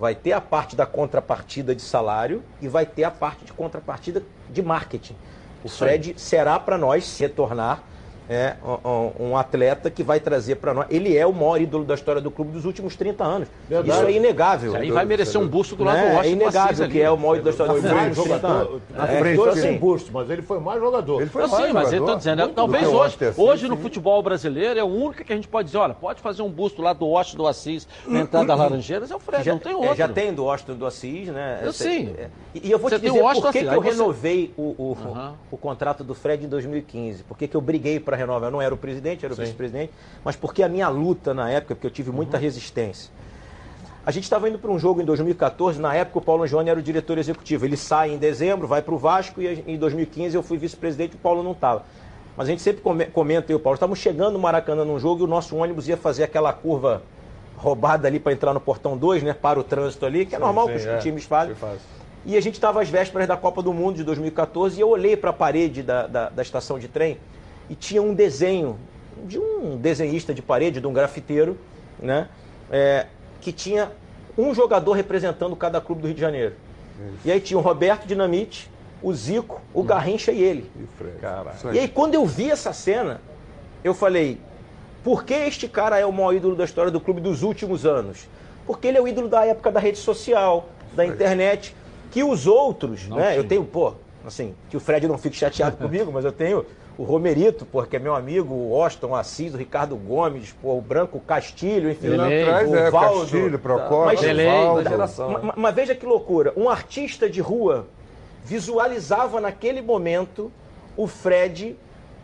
vai ter a parte da contrapartida de salário e vai ter a parte de contrapartida de marketing. O Fred será para nós se retornar é, um, um, atleta que vai trazer para nós. Ele é o maior ídolo da história do clube dos últimos 30 anos. Verdade. Isso é inegável. Aí vai merecer um busto do lado né? do Washington. É inegável que é o maior ídolo da história do clube dos últimos 30 anos. Na é, frente, então, assim, busto, mas ele foi mais jogador. Ele foi mais sim, mas eu estou dizendo, talvez hoje, hoje no futebol brasileiro é o único que a gente pode dizer, olha, pode fazer um busto lá do Washington do Assis na entrada das Laranjeiras, é o Fred, já, não tem outro. já tem do Washington do Assis, né? Eu sim. E eu vou te dizer por que eu renovei o contrato do Fred em 2015. Por que eu briguei para para renovar. Eu não era o presidente, era o vice-presidente, mas porque a minha luta na época, porque eu tive muita Uhum. resistência. A gente estava indo para um jogo em 2014, na época o Paulo Angione era o diretor executivo. Ele sai em dezembro, vai para o Vasco e em 2015 eu fui vice-presidente e o Paulo não estava. Mas a gente sempre come- comenta, eu e o Paulo, estávamos chegando no Maracanã num jogo e o nosso ônibus ia fazer aquela curva roubada ali para entrar no portão 2, né? Para o trânsito ali, que é Sim, normal sim, que os é, times fazem. E a gente estava às vésperas da Copa do Mundo de 2014 e eu olhei para a parede da, da, da estação de trem e tinha um desenho de um desenhista de parede, de um grafiteiro, né? É, que tinha um jogador representando cada clube do Rio de Janeiro. E aí tinha o Roberto Dinamite, o Zico, o Garrincha e ele. E o Fred. E aí, quando eu vi essa cena, eu falei: por que este cara é o maior ídolo da história do clube dos últimos anos? Porque ele é o ídolo da época da rede social, da internet, que os outros, Não né? tinha. Eu tenho, pô, assim, que o Fred não fique chateado comigo, mas eu tenho o Romerito, pô, que é meu amigo, o Austin, o Assis, o Ricardo Gomes, pô, o Branco Castilho, enfim, E lá Delay, atrás o é Valdo. Castilho, Procópio, Mas- Valdo. da geração. Ma- ma- Mas veja que loucura. Um artista de rua visualizava naquele momento o Fred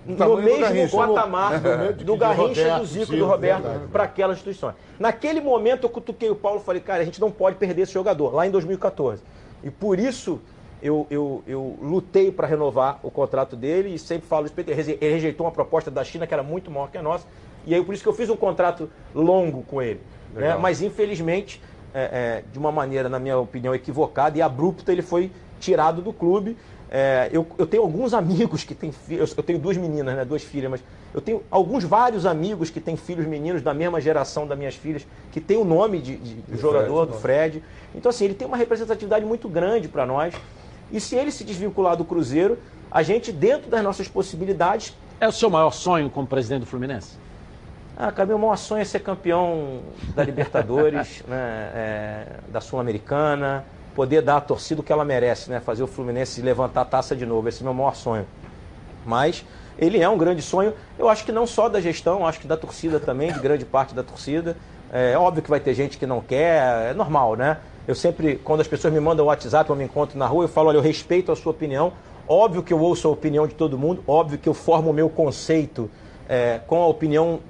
no mesmo Garrincha. patamar do Garrincha, Roberto, do Zico, Zico, do Roberto, para aquela instituição. Naquele momento eu cutuquei o Paulo e falei, cara, a gente não pode perder esse jogador, lá em 2014. E por isso eu, eu, eu lutei para renovar o contrato dele e sempre falo isso, ele rejeitou uma proposta da China que era muito maior que a nossa. E aí por isso que eu fiz um contrato longo com ele. né? Mas infelizmente, é, é, de uma maneira, na minha opinião, equivocada e abrupta, ele foi tirado do clube. É, eu, eu tenho alguns amigos que têm filhos, eu tenho duas meninas, né, duas filhas, mas eu tenho alguns vários amigos que têm filhos meninos da mesma geração das minhas filhas, que tem o nome de, de- Do jogador, Fred, do Fred. Então, assim, ele tem uma representatividade muito grande para nós. E se ele se desvincular do Cruzeiro, a gente, dentro das nossas possibilidades, É o seu maior sonho como presidente do Fluminense? ah, cara, meu maior sonho é ser campeão da Libertadores, né, é, da Sul-Americana, poder dar à torcida o que ela merece, né? Fazer o Fluminense levantar a taça de novo. Esse é o meu maior sonho. Mas ele é um grande sonho, eu acho que não só da gestão, acho que da torcida também, de grande parte da torcida. É óbvio que vai ter gente que não quer, é normal, né? Eu sempre, quando as pessoas me mandam WhatsApp, eu me encontro na rua, eu falo, olha, eu respeito a sua opinião. Óbvio que eu ouço a opinião de todo mundo, óbvio que eu formo o meu conceito é, com a opinião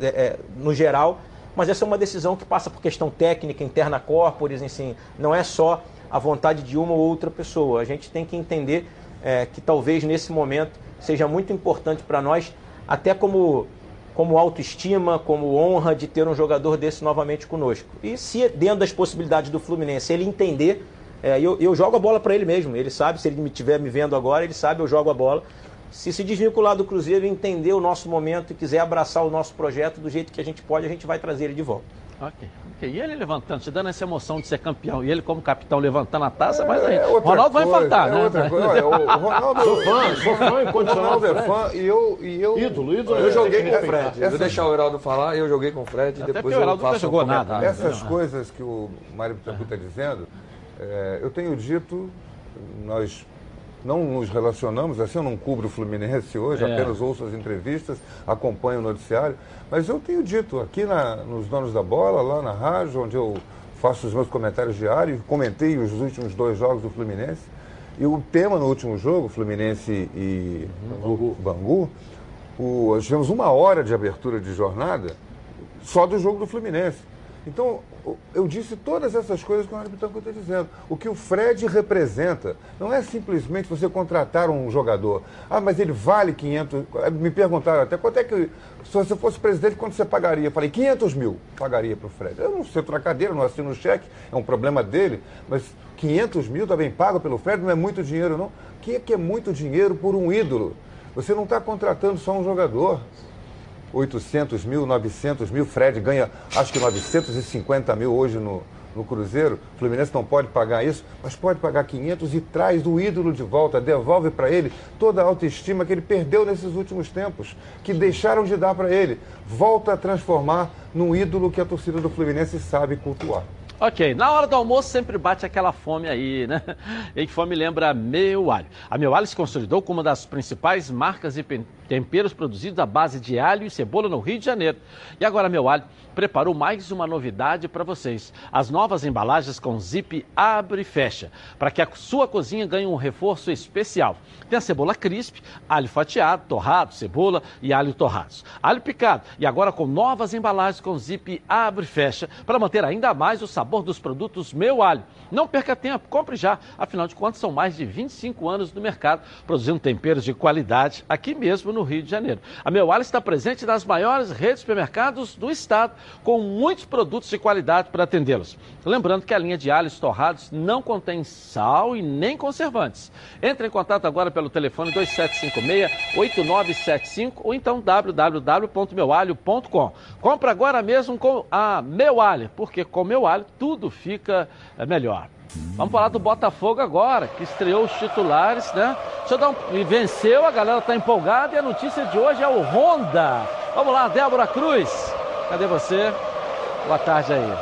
é, é, no geral, mas essa é uma decisão que passa por questão técnica, interna corporis, assim, não é só a vontade de uma ou outra pessoa. A gente tem que entender é, que talvez nesse momento seja muito importante para nós, até como, como autoestima, como honra de ter um jogador desse novamente conosco. E se dentro das possibilidades do Fluminense ele entender, é, eu, eu jogo a bola para ele mesmo, ele sabe, se ele estiver me vendo agora, ele sabe, eu jogo a bola. Se se desvincular do Cruzeiro, entender o nosso momento e quiser abraçar o nosso projeto do jeito que a gente pode, a gente vai trazer ele de volta. Ok. E ele levantando, te dando essa emoção de ser campeão, e ele como capitão levantando a taça, mas aí, É Ronaldo vai coisa, infartar, é né? outra coisa. Olha, o, Ronaldo. Sou fã, sou fã O incondicional Ronaldo do é fã e eu. E eu Ídolo, ídolo. Eu joguei Tem com o Fred. Eu vou deixar o Heraldo falar, eu joguei com o Fred e Até depois o eu Heraldo nunca faço jogou um nada, né? Essas coisas que o Mário Bittencourt está dizendo, é, eu tenho dito, nós não nos relacionamos, assim eu não cubro o Fluminense hoje, É. apenas ouço as entrevistas, acompanho o noticiário, mas eu tenho dito aqui na- nos Donos da Bola, lá na rádio, onde eu faço os meus comentários diários, comentei os últimos dois jogos do Fluminense, e o tema no último jogo, Fluminense e Bangu, Bangu o, nós tivemos uma hora de abertura de jornada só do jogo do Fluminense. Então, eu disse todas essas coisas que o Mário Bittencourt está dizendo. O que o Fred representa não é simplesmente você contratar um jogador. Ah, mas ele vale 500... Me perguntaram até quanto é que... Se você fosse presidente, quanto você pagaria? Eu falei, 500 mil pagaria para o Fred. Eu não sento na cadeira, não assino o cheque, é um problema dele, mas 500 mil está bem pago pelo Fred, não é muito dinheiro não. O que é que é muito dinheiro por um ídolo? Você não está contratando só um jogador. 800 mil, 900 mil. Fred ganha, acho que 950 mil hoje no, no Cruzeiro. O Fluminense não pode pagar isso, mas pode pagar 500 e traz o ídolo de volta, devolve para ele toda a autoestima que ele perdeu nesses últimos tempos, que deixaram de dar para ele. Volta a transformar num ídolo que a torcida do Fluminense sabe cultuar. Ok, na hora do almoço sempre bate aquela fome aí, né? E que fome lembra Meu Alho. A Meu Alho se consolidou como uma das principais marcas de temperos produzidos à base de alho e cebola no Rio de Janeiro. E agora Meu Alho preparou mais uma novidade para vocês. As novas embalagens com zip abre e fecha, para que a sua cozinha ganhe um reforço especial. Tem a cebola crisp, alho fatiado, torrado, cebola e alho torrados. Alho picado e agora com novas embalagens com zip abre e fecha, para manter ainda mais o sabor dos produtos Meu Alho. Não perca tempo, compre já. Afinal de contas, são mais de 25 anos no mercado produzindo temperos de qualidade aqui mesmo no Rio de Janeiro. A Meu Alho está presente nas maiores redes de supermercados do estado com muitos produtos de qualidade para atendê-los. Lembrando que a linha de alhos torrados não contém sal e nem conservantes. Entre em contato agora pelo telefone 2756-8975 ou então www.meualho.com. Compre agora mesmo com a Meu Alho, porque com Meu Alho tudo fica eh, melhor. Vamos falar do Botafogo agora, que estreou os titulares, né? Deixa eu dar um... E venceu, a galera está empolgada e a notícia de hoje é o Honda. Vamos lá, Débora Cruz. Cadê você? Boa tarde aí.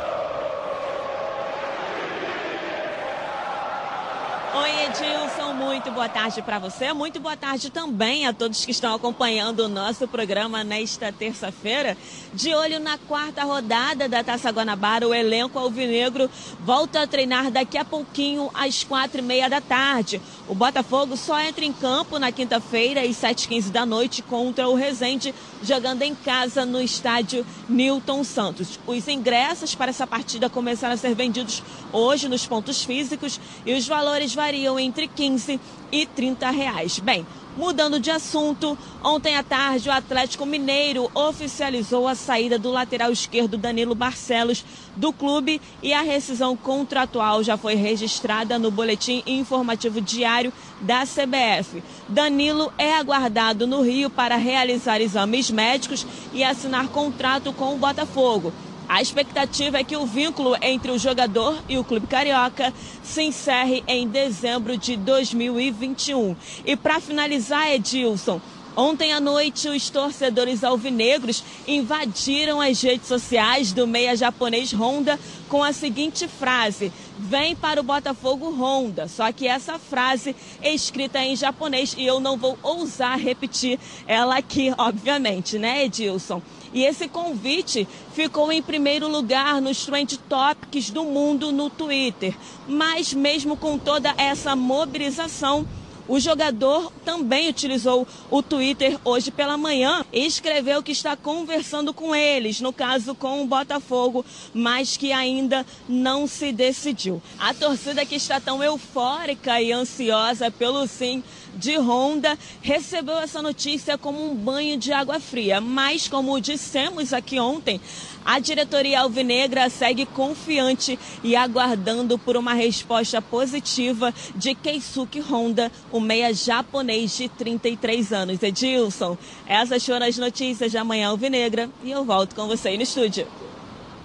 Oi, Edilson, muito boa tarde para você. Muito boa tarde também a todos que estão acompanhando o nosso programa nesta terça-feira. De olho na quarta rodada da Taça Guanabara, o elenco alvinegro volta a treinar daqui a pouquinho, às quatro e meia da tarde. O Botafogo só entra em campo na quinta-feira, às 7h15 da noite, contra o Resende, jogando em casa no estádio Newton Santos. Os ingressos para essa partida começaram a ser vendidos hoje nos pontos físicos e os valores variam entre 15 e 30 reais. Bem, Mudando de assunto, ontem à tarde o Atlético Mineiro oficializou a saída do lateral esquerdo Danilo Barcelos do clube e a rescisão contratual já foi registrada no boletim informativo diário da CBF. Danilo é aguardado no Rio para realizar exames médicos e assinar contrato com o Botafogo. A expectativa é que o vínculo entre o jogador e o clube carioca se encerre em dezembro de 2021. E para finalizar, Edilson, Ontem à noite, os torcedores alvinegros invadiram as redes sociais do meia japonês Honda com a seguinte frase: Vem para o Botafogo Honda. Só que essa frase é escrita em japonês e eu não vou ousar repetir ela aqui, obviamente, né, Edilson? E esse convite ficou em primeiro lugar nos trend topics do mundo no Twitter. Mas mesmo com toda essa mobilização, o jogador também utilizou o Twitter hoje pela manhã e escreveu que está conversando com eles, no caso com o Botafogo, mas que ainda não se decidiu. A torcida que está tão eufórica e ansiosa pelo sim de Honda recebeu essa notícia como um banho de água fria, mas como dissemos aqui ontem, a diretoria alvinegra segue confiante e aguardando por uma resposta positiva de Keisuke Honda, o meia japonês de 33 anos. Edilson, essas foram as notícias da Manhã Alvinegra e eu volto com você aí no estúdio.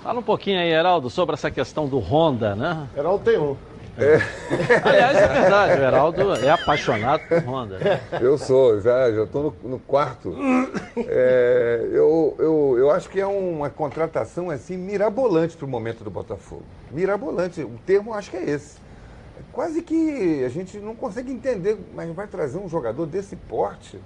Fala um pouquinho aí, Heraldo, sobre essa questão do Honda, né? Heraldo tem um. É. Aliás, é verdade, o Heraldo é apaixonado por Honda. Eu sou, já estou no, no, quarto. É, eu, eu, eu acho que é uma contratação assim mirabolante para o momento do Botafogo. Mirabolante, o termo acho que é esse. Quase que a gente não consegue entender, mas vai trazer um jogador desse porte,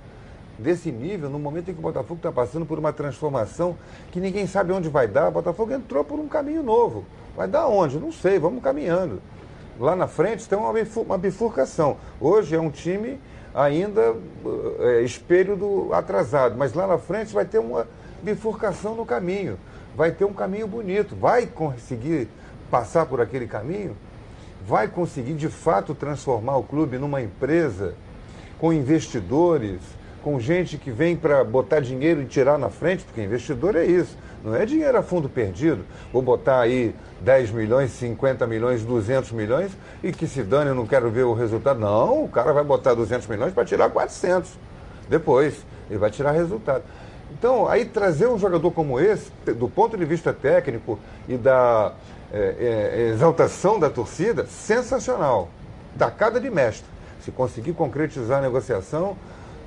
desse nível, no momento em que o Botafogo está passando por uma transformação que ninguém sabe onde vai dar. O Botafogo entrou por um caminho novo. Vai dar onde? Não sei, vamos caminhando lá na frente tem uma bifurcação. Hoje é um time ainda é, espelho do atrasado, mas lá na frente vai ter uma bifurcação no caminho. Vai ter um caminho bonito. Vai conseguir passar por aquele caminho? Vai conseguir de fato transformar o clube numa empresa com investidores, com gente que vem para botar dinheiro e tirar na frente, porque investidor é isso. Não é dinheiro a fundo perdido. Vou botar aí 10 milhões, 50 milhões, 200 milhões e que se dane, eu não quero ver o resultado. Não, o cara vai botar 200 milhões para tirar 400. Depois, ele vai tirar resultado. Então, aí trazer um jogador como esse, do ponto de vista técnico e da é, é, exaltação da torcida, sensacional. Tacada de mestre. Se conseguir concretizar a negociação,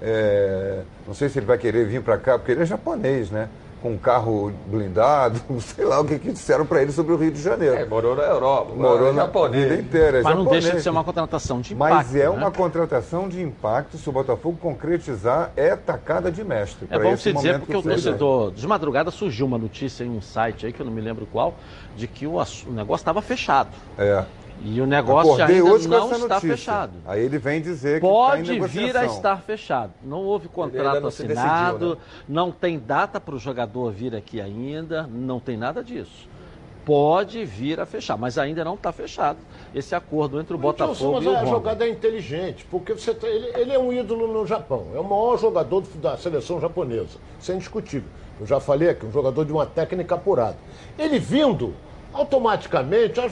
é, não sei se ele vai querer vir para cá, porque ele é japonês, né? Com um carro blindado, sei lá o que, que disseram para ele sobre o Rio de Janeiro. É, morou na Europa, morou na japonês. vida inteira. É Mas japonês. não deixa de ser uma contratação de impacto. Mas é né? uma contratação de impacto, se o Botafogo concretizar, é tacada de mestre. É bom se dizer, porque o torcedor, de madrugada surgiu uma notícia em um site aí, que eu não me lembro qual, de que o, o negócio estava fechado. É. E o negócio Acordei ainda hoje não está notícia. fechado. Aí ele vem dizer que Pode está em vir a estar fechado. Não houve contrato não assinado, decidiu, né? não tem data para o jogador vir aqui ainda, não tem nada disso. Pode vir a fechar, mas ainda não está fechado esse acordo entre o Botafogo mas e o a Honda. jogada é inteligente, porque você tá- ele, ele é um ídolo no Japão, é o maior jogador do- da seleção japonesa, isso é indiscutível. Eu já falei aqui, um jogador de uma técnica apurada. Ele vindo, automaticamente as,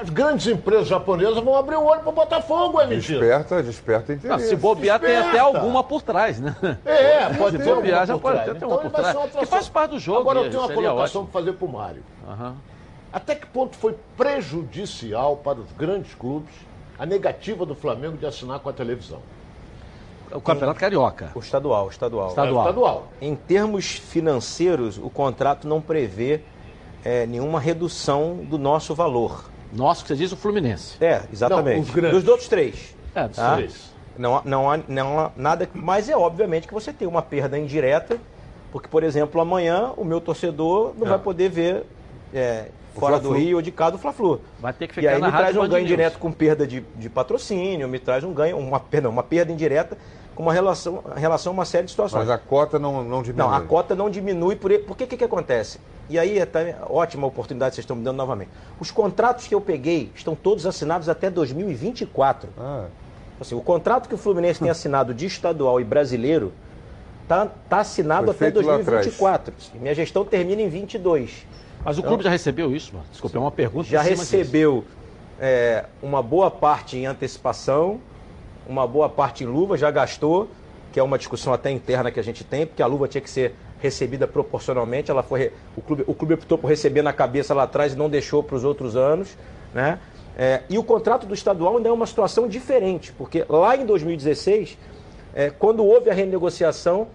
as grandes empresas japonesas vão abrir o olho para o Botafogo, é mentira. Desperta, desperta Não, interesse. se bobear, tem até Desperta. alguma por trás, né? É, pode se ter bobear, já pode ter Então uma por trás. uma Que faz parte do jogo. Agora eu tenho uma colocação para fazer para o Mário. Aham. Até que ponto foi prejudicial para os grandes clubes a negativa do Flamengo de assinar com a televisão? O Campeonato Carioca. O estadual, estadual. Estadual. É, estadual. Em termos financeiros, o contrato não prevê é, nenhuma redução do nosso valor. Nosso, que você diz, o Fluminense. É, exatamente. Não, os grandes. Dos outros três. É, dos tá? três. Não, há- não, há, não há nada. Mas é obviamente que você tem uma perda indireta, porque, por exemplo, amanhã o meu torcedor não vai poder ver é, O fora do. Rio ou de cá do Fla-Flu. Vai ter que E ficar aí na me traz um ganho News. direto com perda de, de patrocínio, me traz um ganho, uma, perdão, uma perda indireta com uma relação, relação a uma série de situações. Mas a cota não, não diminui. Não, a cota não diminui por Por que que, que acontece? E aí é até ótima oportunidade que vocês estão me dando novamente. Os contratos que eu peguei estão todos assinados até 2024. Ah, Assim, o contrato que o Fluminense tem assinado de estadual e brasileiro tá, tá assinado Foi até feito lá 2024. Minha gestão termina em 22. Mas o clube já recebeu isso, mano? Desculpa, é uma pergunta. Já recebeu é, uma boa parte em antecipação, uma boa parte em luva, já gastou, que é uma discussão até interna que a gente tem, porque a luva tinha que ser recebida proporcionalmente. Ela foi, o, clube, o clube optou por receber na cabeça lá atrás e não deixou para os outros anos. Né? É, e o contrato do estadual ainda é uma situação diferente, porque lá em 2016, é, quando houve a renegociação,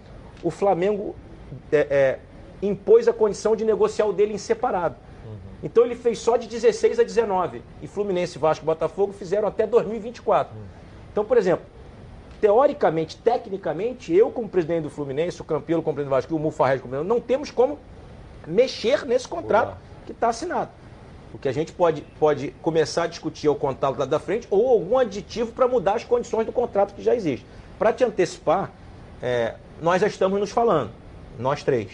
o Flamengo é, é, impôs a condição de negociar o dele em separado. Então ele fez só de 16 a 19. E Fluminense, Vasco e Botafogo fizeram até 2024. Então, por exemplo, teoricamente, tecnicamente, eu como presidente do Fluminense, o Campelo como presidente do Vasco o Mufarrez como presidente, não temos como mexer nesse contrato que está assinado. O que a gente pode, pode começar a discutir é o contrato lá da frente ou algum aditivo para mudar as condições do contrato que já existe. Para te antecipar, é, nós já estamos nos falando, nós três.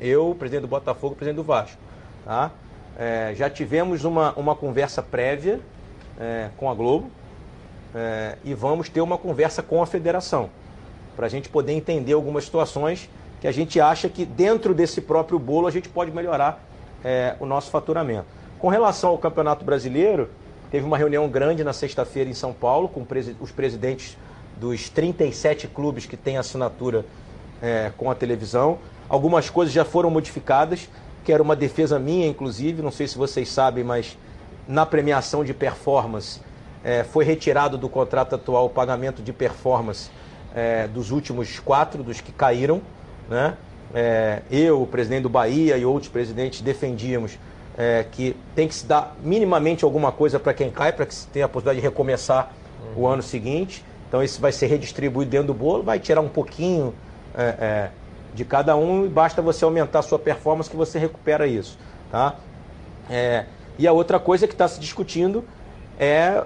Eu, presidente do Botafogo, presidente do Vasco. Tá? É, já tivemos uma, uma conversa prévia é, com a Globo é, e vamos ter uma conversa com a federação para a gente poder entender algumas situações que a gente acha que dentro desse próprio bolo a gente pode melhorar é, o nosso faturamento. Com relação ao Campeonato Brasileiro, teve uma reunião grande na sexta-feira em São Paulo com os presidentes dos 37 clubes que têm assinatura é, com a televisão. Algumas coisas já foram modificadas, que era uma defesa minha, inclusive, não sei se vocês sabem, mas na premiação de performance é, foi retirado do contrato atual o pagamento de performance é, dos últimos quatro, dos que caíram. Né? É, eu, o presidente do Bahia e outros presidentes defendíamos é, que tem que se dar minimamente alguma coisa para quem cai, para que se tenha a possibilidade de recomeçar o ano seguinte. Então isso vai ser redistribuído dentro do bolo, vai tirar um pouquinho é, é, de cada um e basta você aumentar a sua performance que você recupera isso. Tá? E a outra coisa que está se discutindo é,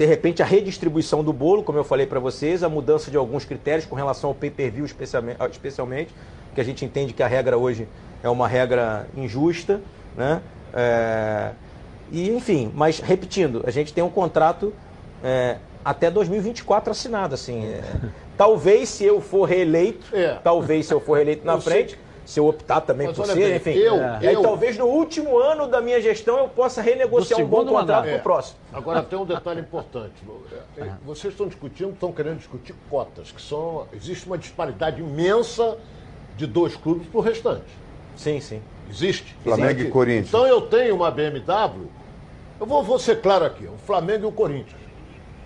de repente, a redistribuição do bolo, como eu falei para vocês, a mudança de alguns critérios com relação ao pay-per-view especialmente, especialmente, que a gente entende que a regra hoje é uma regra injusta, né? É, e enfim, mas repetindo, a gente tem um contrato é, até 2024 assinado, assim. é, talvez se eu for reeleito, É. talvez se eu for reeleito na Eu sei. Se eu optar também Mas por ser, bem, enfim. eu- e aí eu- talvez no último ano da minha gestão eu possa renegociar um bom contrato para o próximo. Agora tem um detalhe importante. É, é, Vocês estão discutindo, estão querendo discutir cotas, que são. Existe uma disparidade imensa de dois clubes para o restante. Sim, sim. Existe. Flamengo Existe. e Corinthians. Então eu tenho uma BMW, eu vou, vou ser claro aqui, o Flamengo e o Corinthians.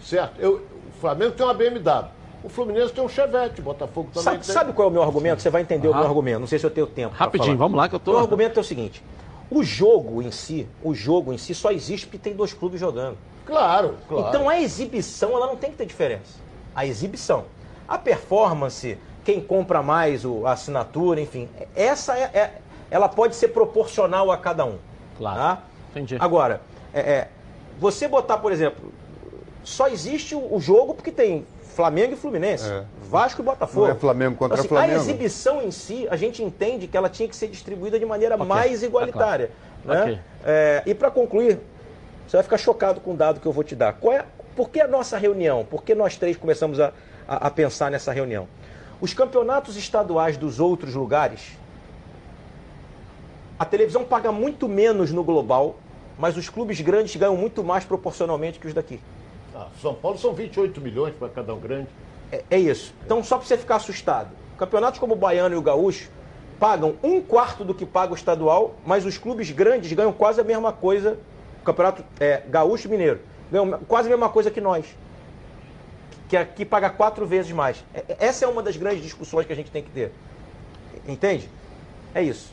Certo? Eu, o Flamengo tem uma BMW. O Fluminense tem um Chevette, o Botafogo também sabe, tem. Sabe qual é o meu argumento? Você vai entender o meu argumento. Não sei se eu tenho tempo. Rapidinho, falar. vamos lá que eu tô- O meu argumento é o seguinte: o jogo em si, o jogo em si só existe porque tem dois clubes jogando. Claro, claro. Então a exibição ela não tem que ter diferença. A exibição. A performance, quem compra mais o, a assinatura, enfim, essa é, é- ela pode ser proporcional a cada um. Claro. Tá? Entendi. Agora, é, é, você botar, por exemplo, só existe o, o jogo porque tem Flamengo e Fluminense, É. Vasco e Botafogo. Não é Flamengo contra Assim, Flamengo. A exibição em si, a gente entende que ela tinha que ser distribuída de maneira Ok, mais tá igualitária. claro. né? Ok. É, e para concluir, você vai ficar chocado com o dado que eu vou te dar. Qual é, por que a nossa reunião? Por que nós três começamos a, a- a pensar nessa reunião? Os campeonatos estaduais dos outros lugares, a televisão paga muito menos no global, mas os clubes grandes ganham muito mais proporcionalmente que os daqui. Ah, São Paulo são 28 milhões para cada um grande. É, é isso. Então, só para você ficar assustado, campeonatos como o Baiano e o Gaúcho pagam um quarto do que paga o estadual, mas os clubes grandes ganham quase a mesma coisa. O campeonato é, Gaúcho e Mineiro ganham quase a mesma coisa que nós. Que aqui paga quatro vezes mais. É- é- Essa é uma das grandes discussões que a gente tem que ter. Entende? É isso.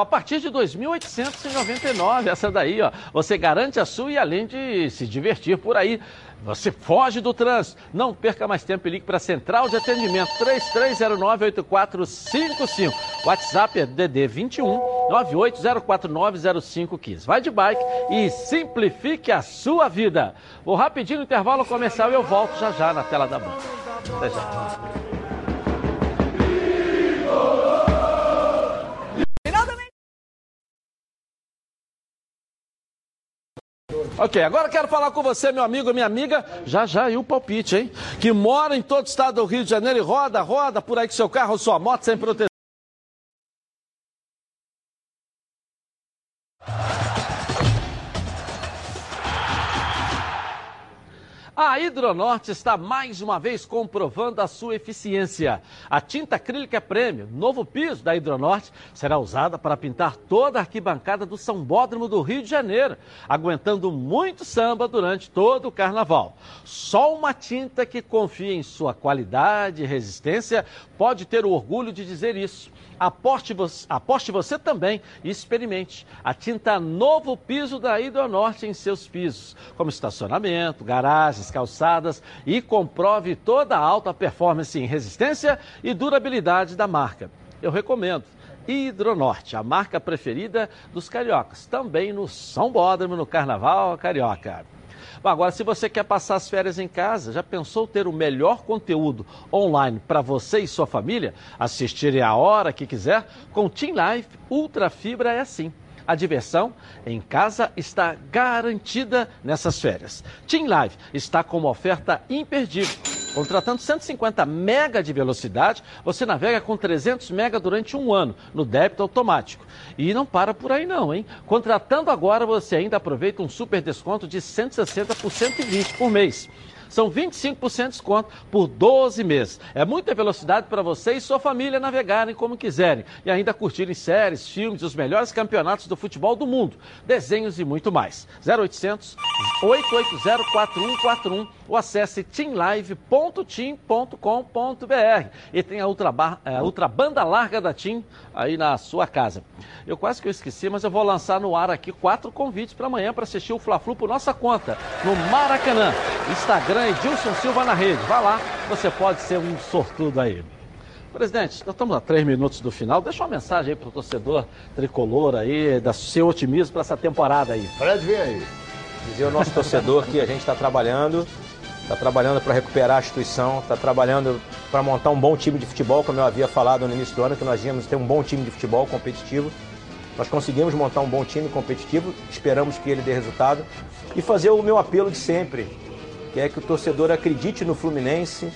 A partir de 2.899, essa daí, ó, você garante a sua e além de se divertir por aí, você foge do trânsito. Não perca mais tempo e ligue para a Central de Atendimento 3309-8455. WhatsApp é DD 21 980490515. Vai de bike e simplifique a sua vida. Vou rapidinho no intervalo comercial e eu volto já já na tela da banca. Até já. Ok, agora quero falar com você, meu amigo, minha amiga, já já e o palpite, hein? Que mora em todo o estado do Rio de Janeiro e roda, roda por aí com seu carro sua moto sem proteção. A Hidronorte está mais uma vez comprovando a sua eficiência. A tinta acrílica Prêmio, novo piso da Hidronorte, será usada para pintar toda a arquibancada do Sambódromo do Rio de Janeiro, aguentando muito samba durante todo o carnaval. Só uma tinta que confia em sua qualidade e resistência pode ter o orgulho de dizer isso. Aposte aposte você também e experimente a tinta novo piso da Hidronorte em seus pisos, como estacionamento, garagens, calçadas e comprove toda a alta performance em resistência e durabilidade da marca. Eu recomendo. Hidronorte, a marca preferida dos cariocas, também no São Bódromo, no Carnaval Carioca. Bom, agora, se você quer passar as férias em casa, já pensou ter o melhor conteúdo online para você e sua família? Assistirem a hora que quiser? Com Team Life Ultra Fibra é assim. A diversão em casa está garantida nessas férias. Team Live está com uma oferta imperdível. Contratando 150 mega de velocidade, você navega com 300 mega durante um ano no débito automático. E não para por aí não, hein? Contratando agora, você ainda aproveita um super desconto de 160 por 120 por mês. São 25% de desconto por 12 meses. É muita velocidade para você e sua família navegarem como quiserem e ainda curtirem séries, filmes os melhores campeonatos do futebol do mundo, desenhos e muito mais. 0800 880 4141 ou acesse teamlive.team.com.br e tem a ultra, bar, a ultra banda larga da Team aí na sua casa. Eu quase que eu esqueci, mas eu vou lançar no ar aqui quatro convites para amanhã para assistir o Fla-Flu por nossa conta no Maracanã. Instagram Edilson Silva na rede. Vá lá, você pode ser um sortudo aí. Presidente, nós estamos a três minutos do final. Deixa uma mensagem aí para o torcedor tricolor aí, da seu otimismo para essa temporada aí. Fred, vem aí. Dizer ao nosso torcedor que a gente está trabalhando está trabalhando para recuperar a instituição, está trabalhando para montar um bom time de futebol, como eu havia falado no início do ano, que nós íamos ter um bom time de futebol competitivo. Nós conseguimos montar um bom time competitivo, esperamos que ele dê resultado e fazer o meu apelo de sempre, que é que o torcedor acredite no Fluminense,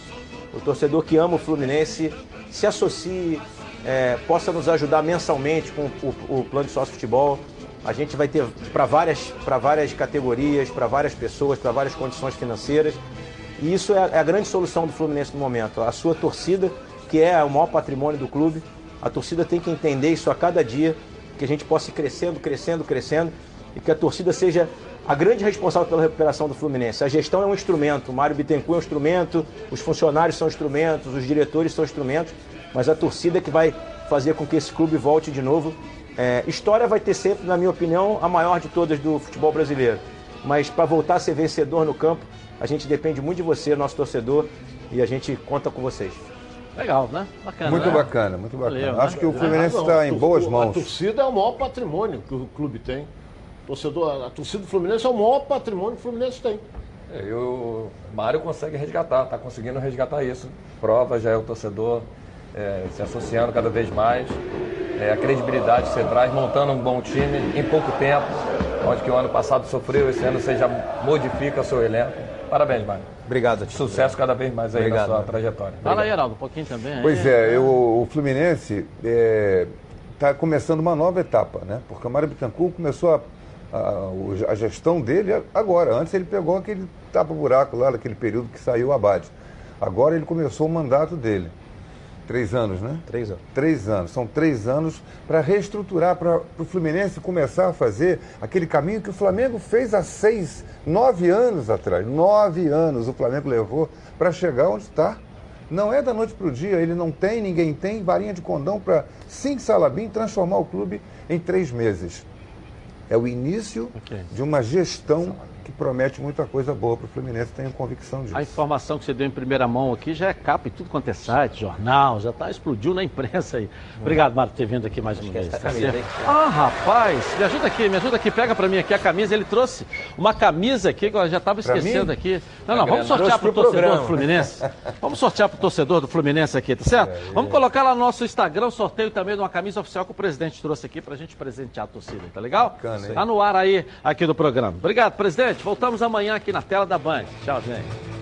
o torcedor que ama o Fluminense se associe, é, possa nos ajudar mensalmente com o, o plano de sócio futebol. A gente vai ter para várias, várias categorias, para várias pessoas, para várias condições financeiras. E isso é, é a grande solução do Fluminense no momento. A sua torcida, que é o maior patrimônio do clube, a torcida tem que entender isso a cada dia, que a gente possa ir crescendo, crescendo, crescendo, e que a torcida seja a grande responsável pela recuperação do Fluminense. A gestão é um instrumento, o Mário Bittencourt é um instrumento, os funcionários são instrumentos, os diretores são instrumentos, mas a torcida é que vai fazer com que esse clube volte de novo. É, história vai ter sempre, na minha opinião, a maior de todas do futebol brasileiro. Mas para voltar a ser vencedor no campo, a gente depende muito de você, nosso torcedor, e a gente conta com vocês. Legal, né? Bacana. Muito né? bacana, muito bacana. Valeu, Acho né? que o Fluminense está em boas mãos. A torcida é o maior patrimônio que o clube tem. Torcedor, a torcida do Fluminense é o maior patrimônio que o Fluminense tem. É, e o Mário consegue resgatar, está conseguindo resgatar isso. Prova, já é o torcedor é, se associando cada vez mais. É, a credibilidade que você traz, montando um bom time em pouco tempo, onde que o ano passado sofreu, esse ano você já modifica seu elenco. Parabéns, Mário. Obrigado. Sucesso cada vez mais aí Obrigado, na sua trajetória. Fala aí, Heraldo, um pouquinho também. Pois é, eu, o Fluminense está é, começando uma nova etapa, né? Porque o Mário Bittencourt começou a a, a, gestão dele agora. Antes ele pegou aquele tapa-buraco lá, naquele período que saiu o abate. Agora ele começou o mandato dele. Três anos, né? Três anos. Três anos. São três anos para reestruturar, para o Fluminense começar a fazer aquele caminho que o Flamengo fez há seis, nove anos atrás. Nove anos o Flamengo levou para chegar onde está. Não é da noite para o dia, ele não tem, ninguém tem varinha de condão para, sim, Salabim, transformar o clube em três meses. É o início okay. de uma gestão que promete muita coisa boa para o Fluminense, tenho convicção disso. A informação que você deu em primeira mão aqui já é capa em tudo quanto é site, jornal, já tá, explodiu na imprensa aí. Obrigado, Marco, por ter vindo aqui mais Acho uma vez. Tá ah, rapaz, me ajuda aqui, me ajuda aqui, pega para mim aqui a camisa. Ele trouxe uma camisa aqui que eu já estava esquecendo aqui. Não, não, vamos sortear para o torcedor do Fluminense. Vamos sortear para o torcedor do Fluminense aqui, tá certo? É, vamos colocar lá no nosso Instagram o sorteio também de uma camisa oficial que o presidente trouxe aqui para a gente presentear a torcida, tá legal? Bacana? Tá no ar aí, aqui do programa. Obrigado, presidente gente. Voltamos amanhã aqui na tela da Band. Tchau, gente.